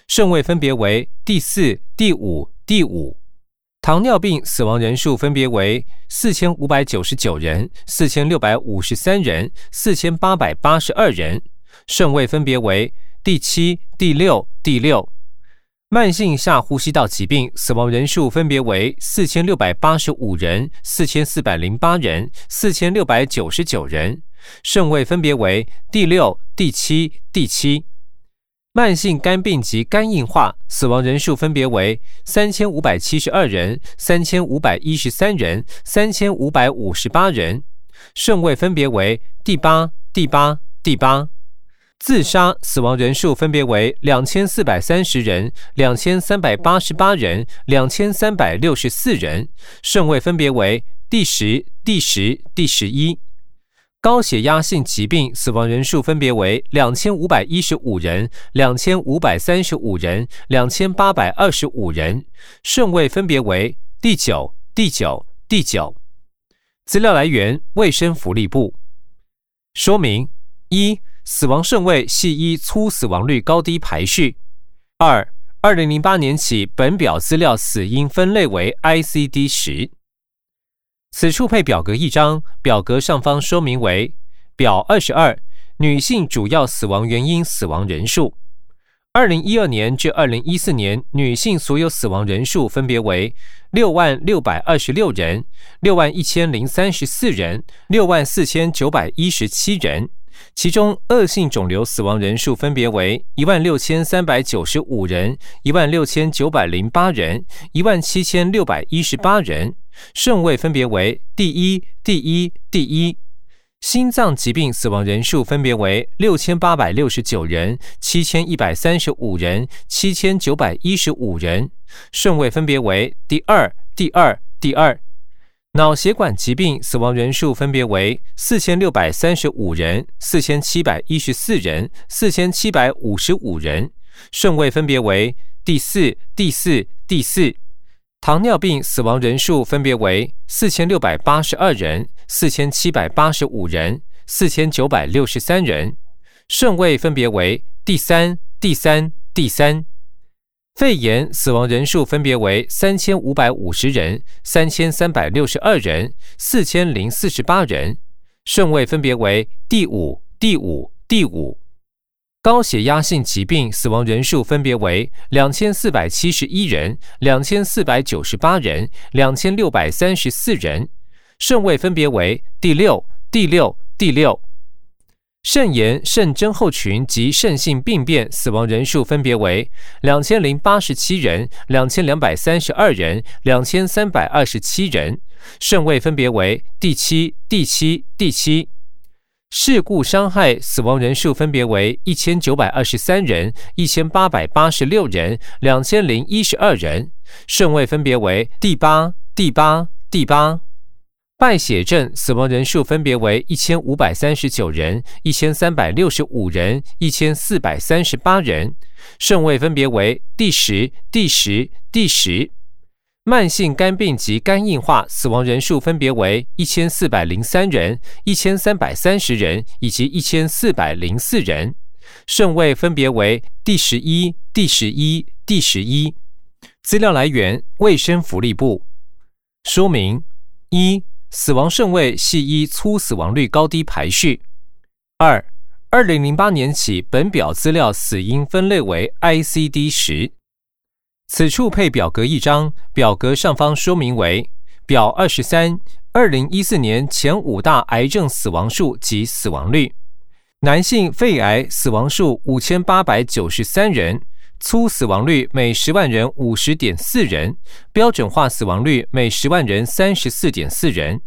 顺位分别为第四、第五、第五。糖尿病死亡人数分别为四千五百九十九人、四千六百五十三人、四千八百八十二人，顺位分别为第七、第六、第六。慢性下呼吸道疾病死亡人数分别为四千六百八十五人、四千四百零八人、四千六百九十九人，顺位分别为第六、第七、第七。慢性肝病及肝硬化死亡人数分别为三千五百七十二人、三千五百一十三人、三千五百五十八人，顺位分别为第八、第八、第八。自杀死亡人数分别为两千四百三十人、两千三百八十八人、两千三百六十四人，顺位分别为第十、第十、第十一。高血压性疾病死亡人数分别为两千五百一十五人、两千五百三十五人、两千八百二十五人，顺位分别为第九、第九、第九。资料来源：卫生福利部。说明：一、死亡顺位系依粗死亡率高低排序。二、二零零八年起，本表资料死因分类为 ICD 十。此处配表格一张，表格上方说明为表二十二，女性主要死亡原因死亡人数。二零一二年至二零一四年，女性所有死亡人数分别为六万六百二十六人、六万一千零三十四人、六万四千九百一十七人。其中，恶性肿瘤死亡人数分别为一万六千三百九十五人、一万六千九百零八人、一万七千六百一十八人。顺位分别为第一、第一、第一。心脏疾病死亡人数分别为六千八百六十九人、七千一百三十五人、七千九百一十五人。顺位分别为第二、第二、第二。脑血管疾病死亡人数分别为四千六百三十五人、四千七百一十四人、四千七百五十五人。顺位分别为第四、第四、第四。糖尿病死亡人数分别为四千六百八十二人、四千七百八十五人、四千九百六十三人，顺位分别为第三、第三、第三。肺炎死亡人数分别为三千五百五十人、三千三百六十二人、四千零四十八人，顺位分别为第五、第五、第五。高血压性疾病死亡人数分别为两千四百七十一人、两千四百九十八人、两千六百三十四人，顺位分别为第六、第六、第六。肾炎肾症候群及肾性病变死亡人数分别为两千零八十七人、两千两百三十二人、两千三百二十七人，顺位分别为第七、第七、第七。事故伤害死亡人数分别为一千九百二十三人、一千八百八十六人、两千零一十二人，顺位分别为第八、第八、第八。败血症死亡人数分别为一千五百三十九人、一千三百六十五人、一千四百三十八人，顺位分别为第十、第十、第十。慢性肝病及肝硬化死亡人数分别为一千四百零三人、一千三百三十人以及一千四百零四人，顺位分别为第十一、第十一、第十一。资料来源：卫生福利部。说明：一、死亡顺位系依粗死亡率高低排序。二、二零零八年起，本表资料死因分类为 ICD 十。此处配表格一张，表格上方说明为表二十三：二零一四年前五大癌症死亡数及死亡率。男性肺癌死亡数五千八百九十三人，粗死亡率每十万人五十点四人，标准化死亡率每十万人三十四点四人。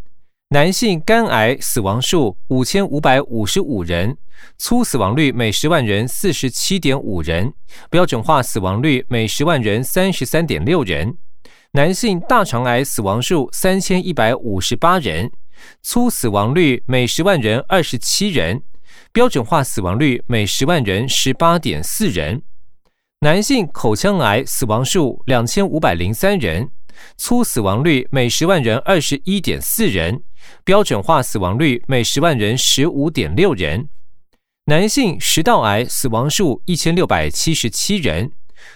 男性肝癌死亡数五千五百五十五人。粗死亡率每十万人四十七点五人，标准化死亡率每十万人三十三点六人。男性大肠癌死亡数三千一百五十八人，粗死亡率每十万人二十七人，标准化死亡率每十万人十八点四人。男性口腔癌死亡数两千五百零三人，粗死亡率每十万人二十一点四人，标准化死亡率每十万人十五点六人。男性食道癌死亡数一千六百七十七人，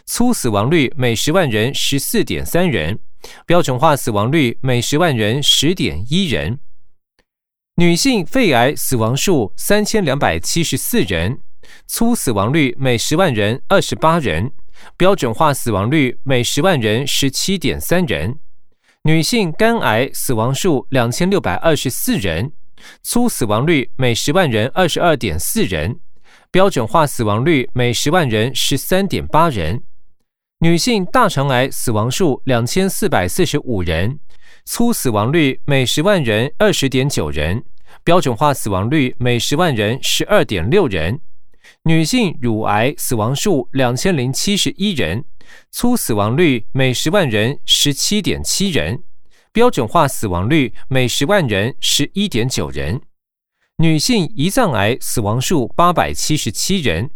粗死亡率每十万人十四点三人，标准化死亡率每十万人十点一人。女性肺癌死亡数三千两百七十四人，粗死亡率每十万人二十八人，标准化死亡率每十万人十七点三人。女性肝癌死亡数两千六百二十四人。粗死亡率每十万人二十二点四人，标准化死亡率每十万人十三点八人。女性大肠癌死亡数两千四百四十五人，粗死亡率每十万人二十点九人，标准化死亡率每十万人十二点六人。女性乳癌死亡数两千零七十一人，粗死亡率每十万人十七点七人。标准化死亡率每十万人十一点九人，女性胰脏癌死亡数八百七十七人，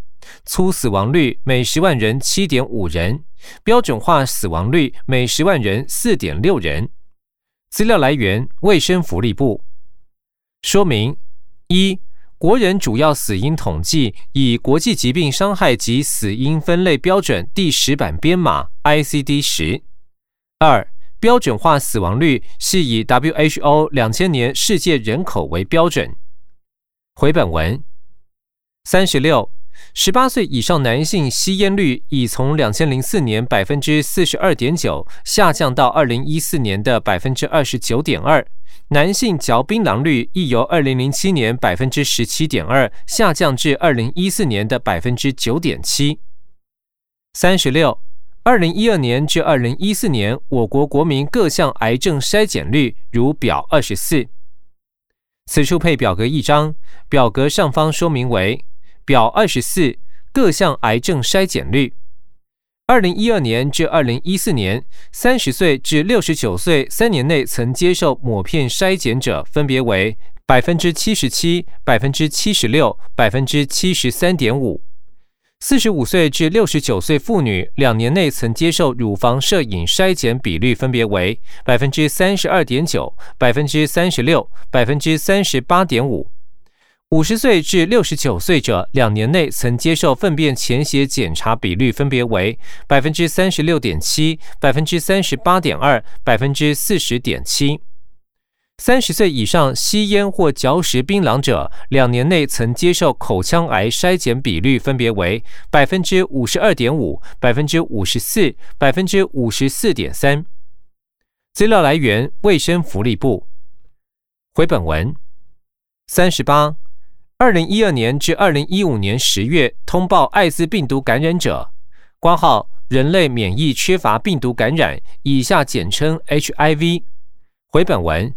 粗死亡率每十万人七点五人，标准化死亡率每十万人四点六人。资料来源：卫生福利部。说明一。国人主要死因统计以国际疾病伤害及死因分类标准第十版编码 ICD 十。二、标准化死亡率是以 WHO 两千年世界人口为标准。回本文三十六，十八岁以上男性吸烟率已从两千零四年百分之四十二点九下降到二零一四年的百分之二十九点二。男性嚼槟榔率亦由二零零七年百分之十七点二下降至二零一四年的百分之九点七。三十六，二零一二年至二零一四年，我国国民各项癌症筛检率如表二十四。此处配表格一张，表格上方说明为表二十四各项癌症筛检率。二零一二年至二零一四年，三十岁至六十九岁三年内曾接受抹片筛检者，分别为百分之七十七、百分之七十六、百分之七十三点五。四十五岁至六十九岁妇女两年内曾接受乳房摄影筛检比率分别为百分之三十二点九、百分之三十六、百分之三十八点五。五十岁至六十九岁者，两年内曾接受粪便潜血检查比率分别为百分之三十六点七、百分之三十八点二、百分之四十点七。三十岁以上吸烟或嚼食槟榔者，两年内曾接受口腔癌筛检比率分别为百分之五十二点五、百分之五十四、百分之五十四点三。资料来源：卫生福利部。回本文三十八。二零一二年至二零一五年十月通报艾滋病毒感染者，挂号人类免疫缺乏病毒感染，以下简称 HIV。回本文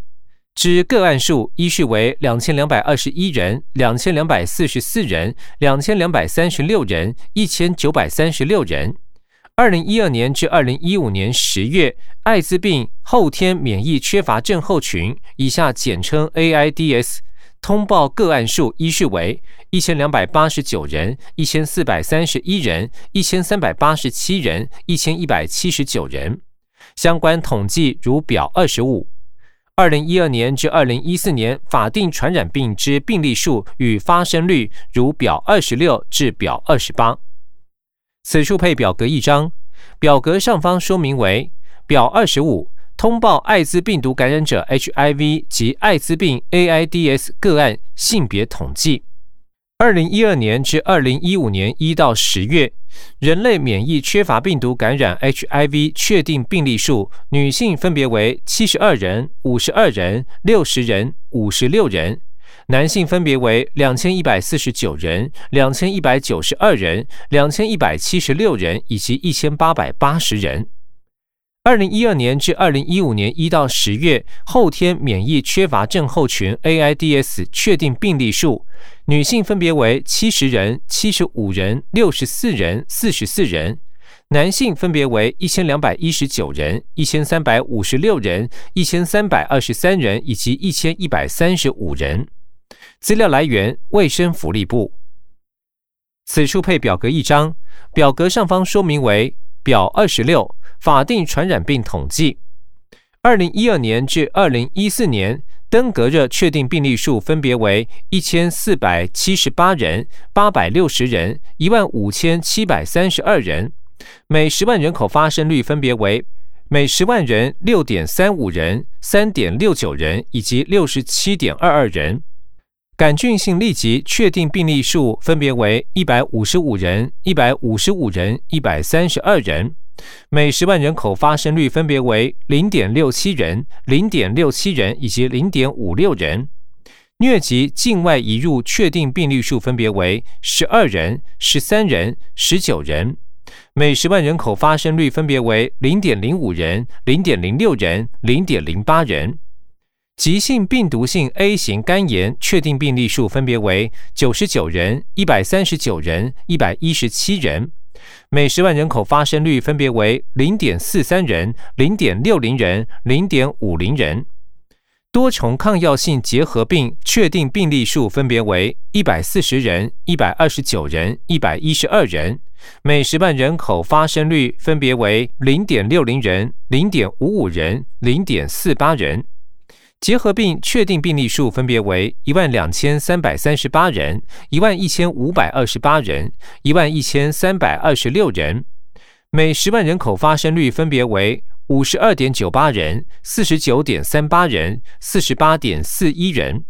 之个案数依序为两千两百二十一人、两千两百四十四人、两千两百三十六人、一千九百三十六人。二零一二年至二零一五年十月，艾滋病后天免疫缺乏症候群，以下简称 AIDS。通报个案数依序为一千两百八十九人、一千四百三十一人、一千三百八十七人、一千一百七十九人。相关统计如表二十五。二零一二年至二零一四年法定传染病之病例数与发生率如表二十六至表二十八。此处配表格一张，表格上方说明为表二十五。通报艾滋病毒感染者 HIV 及艾滋病 AIDS 个案性别统计。二零一二年至二零一五年一到十月，人类免疫缺乏病毒感染 HIV 确定病例数，女性分别为七十二人、五十二人、六十人、五十六人；男性分别为两千一百四十九人、两千一百九十二人、两千一百七十六人以及一千八百八十人。二零一二年至二零一五年一到十月，后天免疫缺乏症候群 （AIDS） 确定病例数，女性分别为七十人、七十五人、六十四人、四十四人；男性分别为一千两百一十九人、一千三百五十六人、一千三百二十三人以及一千一百三十五人。资料来源：卫生福利部。此处配表格一张，表格上方说明为表二十六。法定传染病统计，二零一二年至二零一四年登革热确定病例数分别为一千四百七十八人、八百六十人、一万五千七百三十二人，每十万人口发生率分别为每十万人六点三五人、三点六九人以及六十七点二二人。杆菌性痢疾确定病例数分别为一百五十五人、一百五十五人、一百三十二人。每十万人口发生率分别为零点六七人、零点六七人以及零点五六人。疟疾境外移入确定病例数分别为十二人、十三人、十九人。每十万人口发生率分别为零点零五人、零点零六人、零点零八人。急性病毒性 A 型肝炎确定病例数分别为九十九人、一百三十九人、一百一十七人。每十万人口发生率分别为零点四三人、零点六零人、零点五零人。多重抗药性结核病确定病例数分别为一百四十人、一百二十九人、一百一十二人，每十万人口发生率分别为零点六零人、零点五五人、零点四八人。结核病确定病例数分别为一万两千三百三十八人、一万一千五百二十八人、一万一千三百二十六人，每十万人口发生率分别为。五十二点九八人，四十九点三八人，四十八点四一人。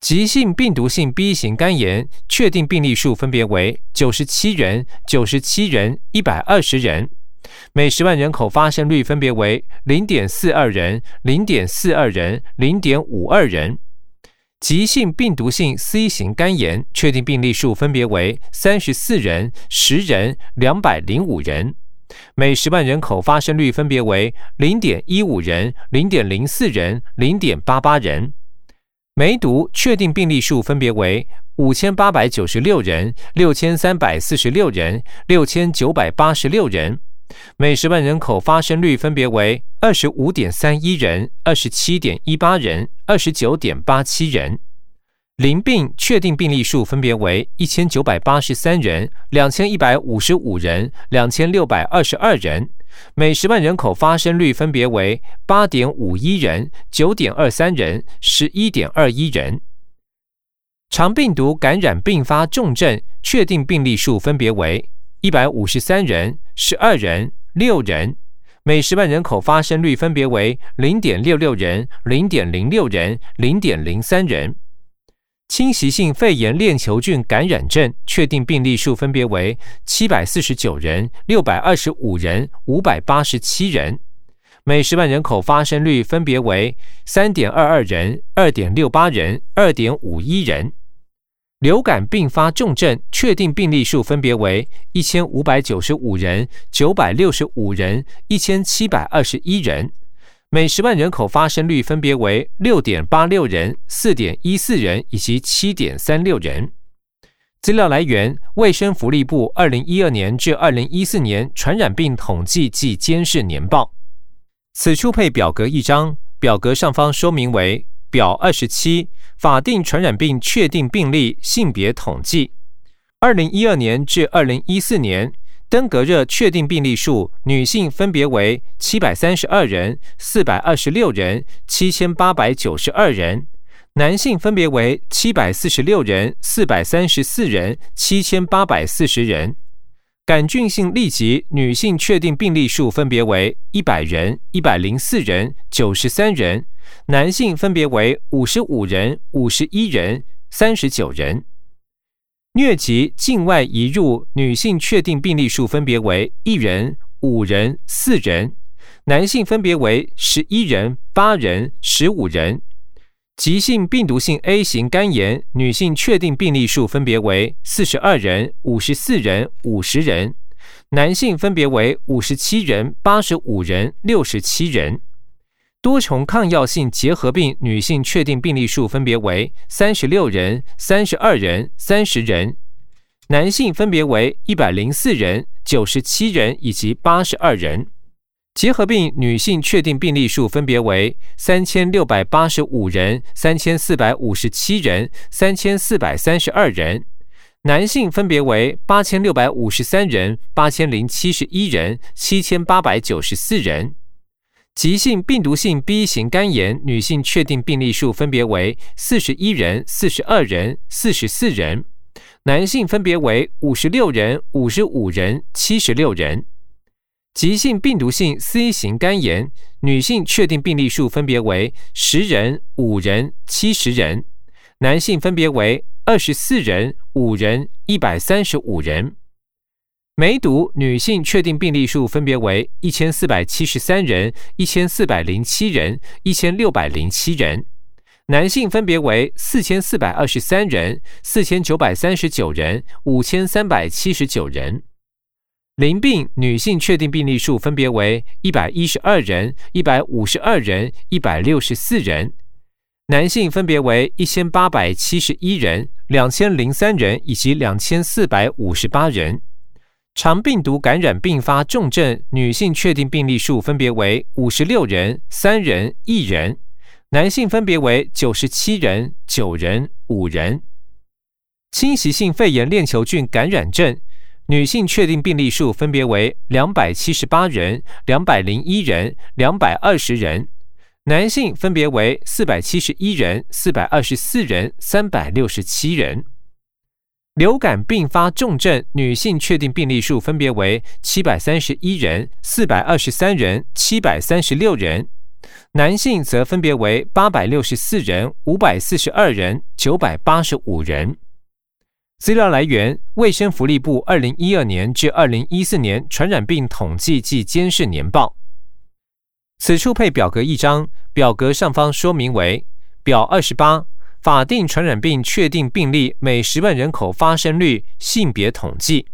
急性病毒性 B 型肝炎确定病例数分别为九十七人、九十七人、一百二十人，每十万人口发生率分别为零点四二人、零点四二人、零点五二人。急性病毒性 C 型肝炎确定病例数分别为三十四人、十人、两百零五人。每十万人口发生率分别为零点一五人、零点零四人、零点八八人。梅毒确定病例数分别为五千八百九十六人、六千三百四十六人、六千九百八十六人。每十万人口发生率分别为二十五点三一人、二十七点一八人、二十九点八七人。淋病确定病例数分别为一千九百八十三人、两千一百五十五人、两千六百二十二人，每十万人口发生率分别为八点五一人、九点二三人、十一点二一人。肠病毒感染并发重症确定病例数分别为一百五十三人、十二人、六人，每十万人口发生率分别为零点六六人、零点零六人、零点零三人。侵袭性肺炎链球菌感染症确定病例数分别为七百四十九人、六百二十五人、五百八十七人，每十万人口发生率分别为三点二二人、二点六八人、二点五一人。流感并发重症确定病例数分别为一千五百九十五人、九百六十五人、一千七百二十一人。每十万人口发生率分别为六点八六人、四点一四人以及七点三六人。资料来源：卫生福利部二零一二年至二零一四年传染病统计暨监视年报。此处配表格一张，表格上方说明为表二十七：法定传染病确定病例性别统计。二零一二年至二零一四年。登革热确定病例数，女性分别为七百三十二人、四百二十六人、七千八百九十二人；男性分别为七百四十六人、四百三十四人、七千八百四十人。杆菌性痢疾女性确定病例数分别为一百人、一百零四人、九十三人；男性分别为五十五人、五十一人、三十九人。疟疾境外移入女性确定病例数分别为一人、五人、四人；男性分别为十一人、八人、十五人。急性病毒性 A 型肝炎女性确定病例数分别为四十二人、五十四人、五十人；男性分别为五十七人、八十五人、六十七人。多重抗药性结核病女性确定病例数分别为三十六人、三十二人、三十人；男性分别为一百零四人、九十七人以及八十二人。结核病女性确定病例数分别为三千六百八十五人、三千四百五十七人、三千四百三十二人；男性分别为八千六百五十三人、八千零七十一人、七千八百九十四人。急性病毒性 B 型肝炎女性确定病例数分别为四十一人、四十二人、四十四人；男性分别为五十六人、五十五人、七十六人。急性病毒性 C 型肝炎女性确定病例数分别为十人、五人、七十人；男性分别为二十四人、五人、一百三十五人。梅毒女性确定病例数分别为一千四百七十三人、一千四百零七人、一千六百零七人；男性分别为四千四百二十三人、四千九百三十九人、五千三百七十九人。淋病女性确定病例数分别为一百一十二人、一百五十二人、一百六十四人；男性分别为一千八百七十一人、两千零三人以及两千四百五十八人。肠病毒感染并发重症女性确定病例数分别为五十六人、三人、一人；男性分别为九十七人、九人、五人。侵袭性肺炎链球菌感染症，女性确定病例数分别为两百七十八人、两百零一人、两百二十人；男性分别为四百七十一人、四百二十四人、三百六十七人。流感并发重症女性确定病例数分别为七百三十一人、四百二十三人、七百三十六人；男性则分别为八百六十四人、五百四十二人、九百八十五人。资料来源：卫生福利部二零一二年至二零一四年传染病统计暨监视年报。此处配表格一张，表格上方说明为表二十八：法定传染病确定病例每十万人口发生率性别统计。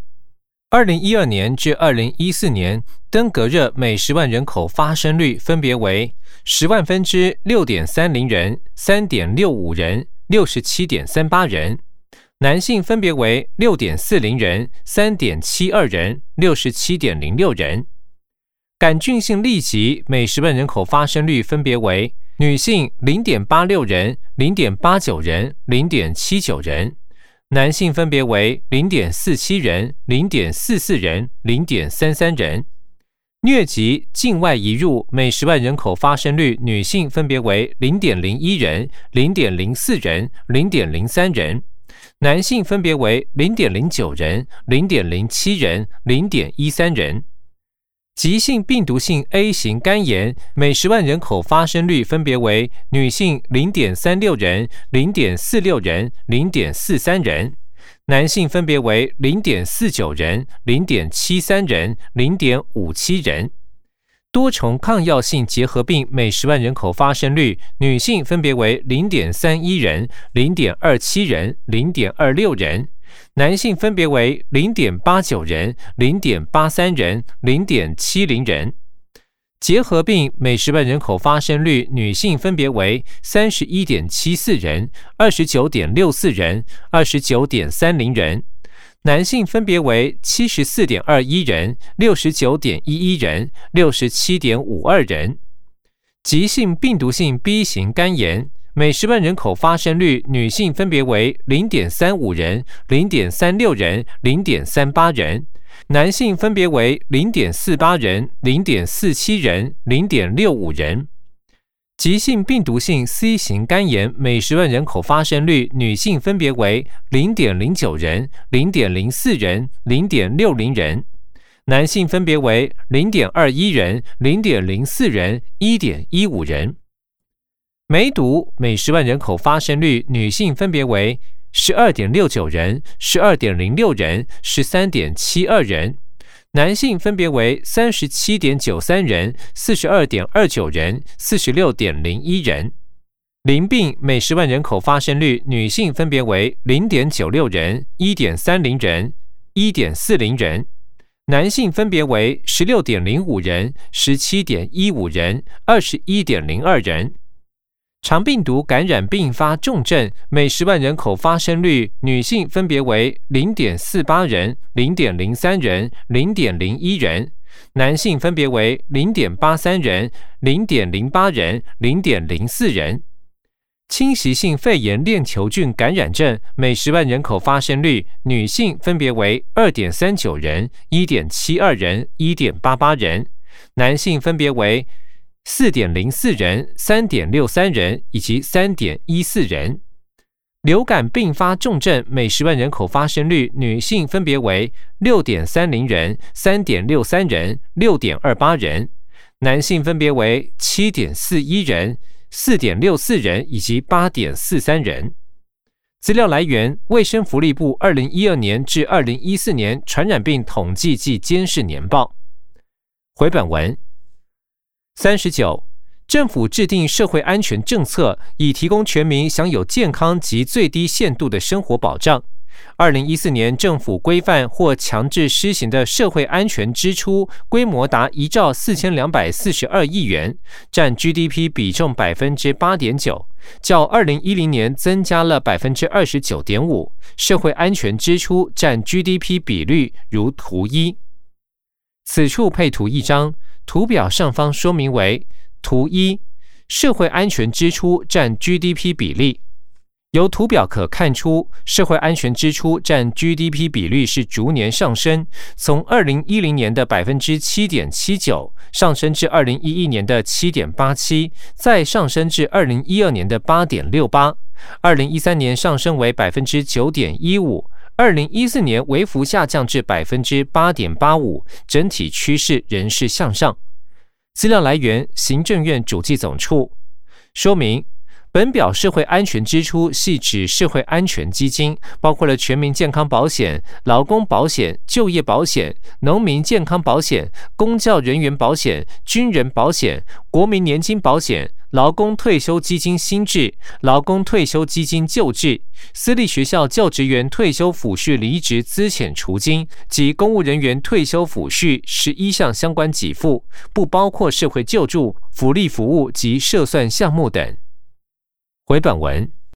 二零一二年至二零一四年登革热每十万人口发生率分别为十万分之六点三零人、三点六五人、六十七点三八人。男性分别为六点四零人、三点七二人、六十七点零六人。杆菌性痢疾每十万人口发生率分别为女性零点八六人、零点八九人、零点七九人；男性分别为零点四七人、零点四四人、零点三三人。疟疾境外移入每十万人口发生率，女性分别为零点零一人、零点零四人、零点零三人。男性分别为零点零九人、零点零七人、零点一三人。急性病毒性 A 型肝炎每十万人口发生率分别为女性零点三六人、零点四六人、零点四三人；男性分别为零点四九人、零点七三人、零点五七人。多重抗药性结核病每十万人口发生率，女性分别为零点三一人、零点二七人、零点二六人；男性分别为零点八九人、零点八三人、零点七零人。结核病每十万人口发生率，女性分别为三十一点七四人、二十九点六四人、二十九点三零人。男性分别为七十四点二一人、六十九点一一人、六十七点五二人。急性病毒性 B 型肝炎每十万人口发生率，女性分别为零点三五人、零点三六人、零点三八人；男性分别为零点四八人、零点四七人、零点六五人。急性病毒性 C 型肝炎每十万人口发生率，女性分别为零点零九人、零点零四人、零点六零人；男性分别为零点二一人、零点零四人、一点一五人。梅毒每十万人口发生率，女性分别为十二点六九人、十二点零六人、十三点七二人。男性分别为三十七点九三人、四十二点二九人、四十六点零一人。淋病每十万人口发生率，女性分别为零点九六人、一点三零人、一点四零人；男性分别为十六点零五人、十七点一五人、二十一点零二人。肠病毒感染并发重症每十万人口发生率，女性分别为零点四八人、零点零三人、零点零一人；男性分别为零点八三人、零点零八人、零点零四人。侵袭性肺炎链球菌感染症每十万人口发生率，女性分别为二点三九人、一点七二人、一点八八人；男性分别为。四点零四人、三点六三人以及三点一四人。流感并发重症每十万人口发生率，女性分别为六点三零人、三点六三人、六点二八人；男性分别为七点四一人、四点六四人以及八点四三人。资料来源：卫生福利部二零一二年至二零一四年传染病统计暨监视年报。回本文。三十九，政府制定社会安全政策，以提供全民享有健康及最低限度的生活保障。二零一四年，政府规范或强制施行的社会安全支出规模达一兆四千两百四十二亿元，占 GDP 比重百分之八点九，较二零一零年增加了百分之二十九点五。社会安全支出占 GDP 比率如图一。此处配图一张。图表上方说明为图一，社会安全支出占 GDP 比例。由图表可看出，社会安全支出占 GDP 比率是逐年上升，从二零一零年的百分之七点七九上升至二零一一年的七点八七，再上升至二零一二年的八点六八，二零一三年上升为百分之九点一五，二零一四年微幅下降至百分之八点八五，整体趋势仍是向上。资料来源：行政院主计总处，说明。本表社会安全支出系指社会安全基金，包括了全民健康保险、劳工保险、就业保险、农民健康保险、公教人员保险、军人保险、国民年金保险、劳工退休基金新制、劳工退休基金旧制、私立学校教职员退休抚恤离职资遣除金及公务人员退休抚恤十一项相关给付，不包括社会救助、福利服务及涉算项目等。回本文。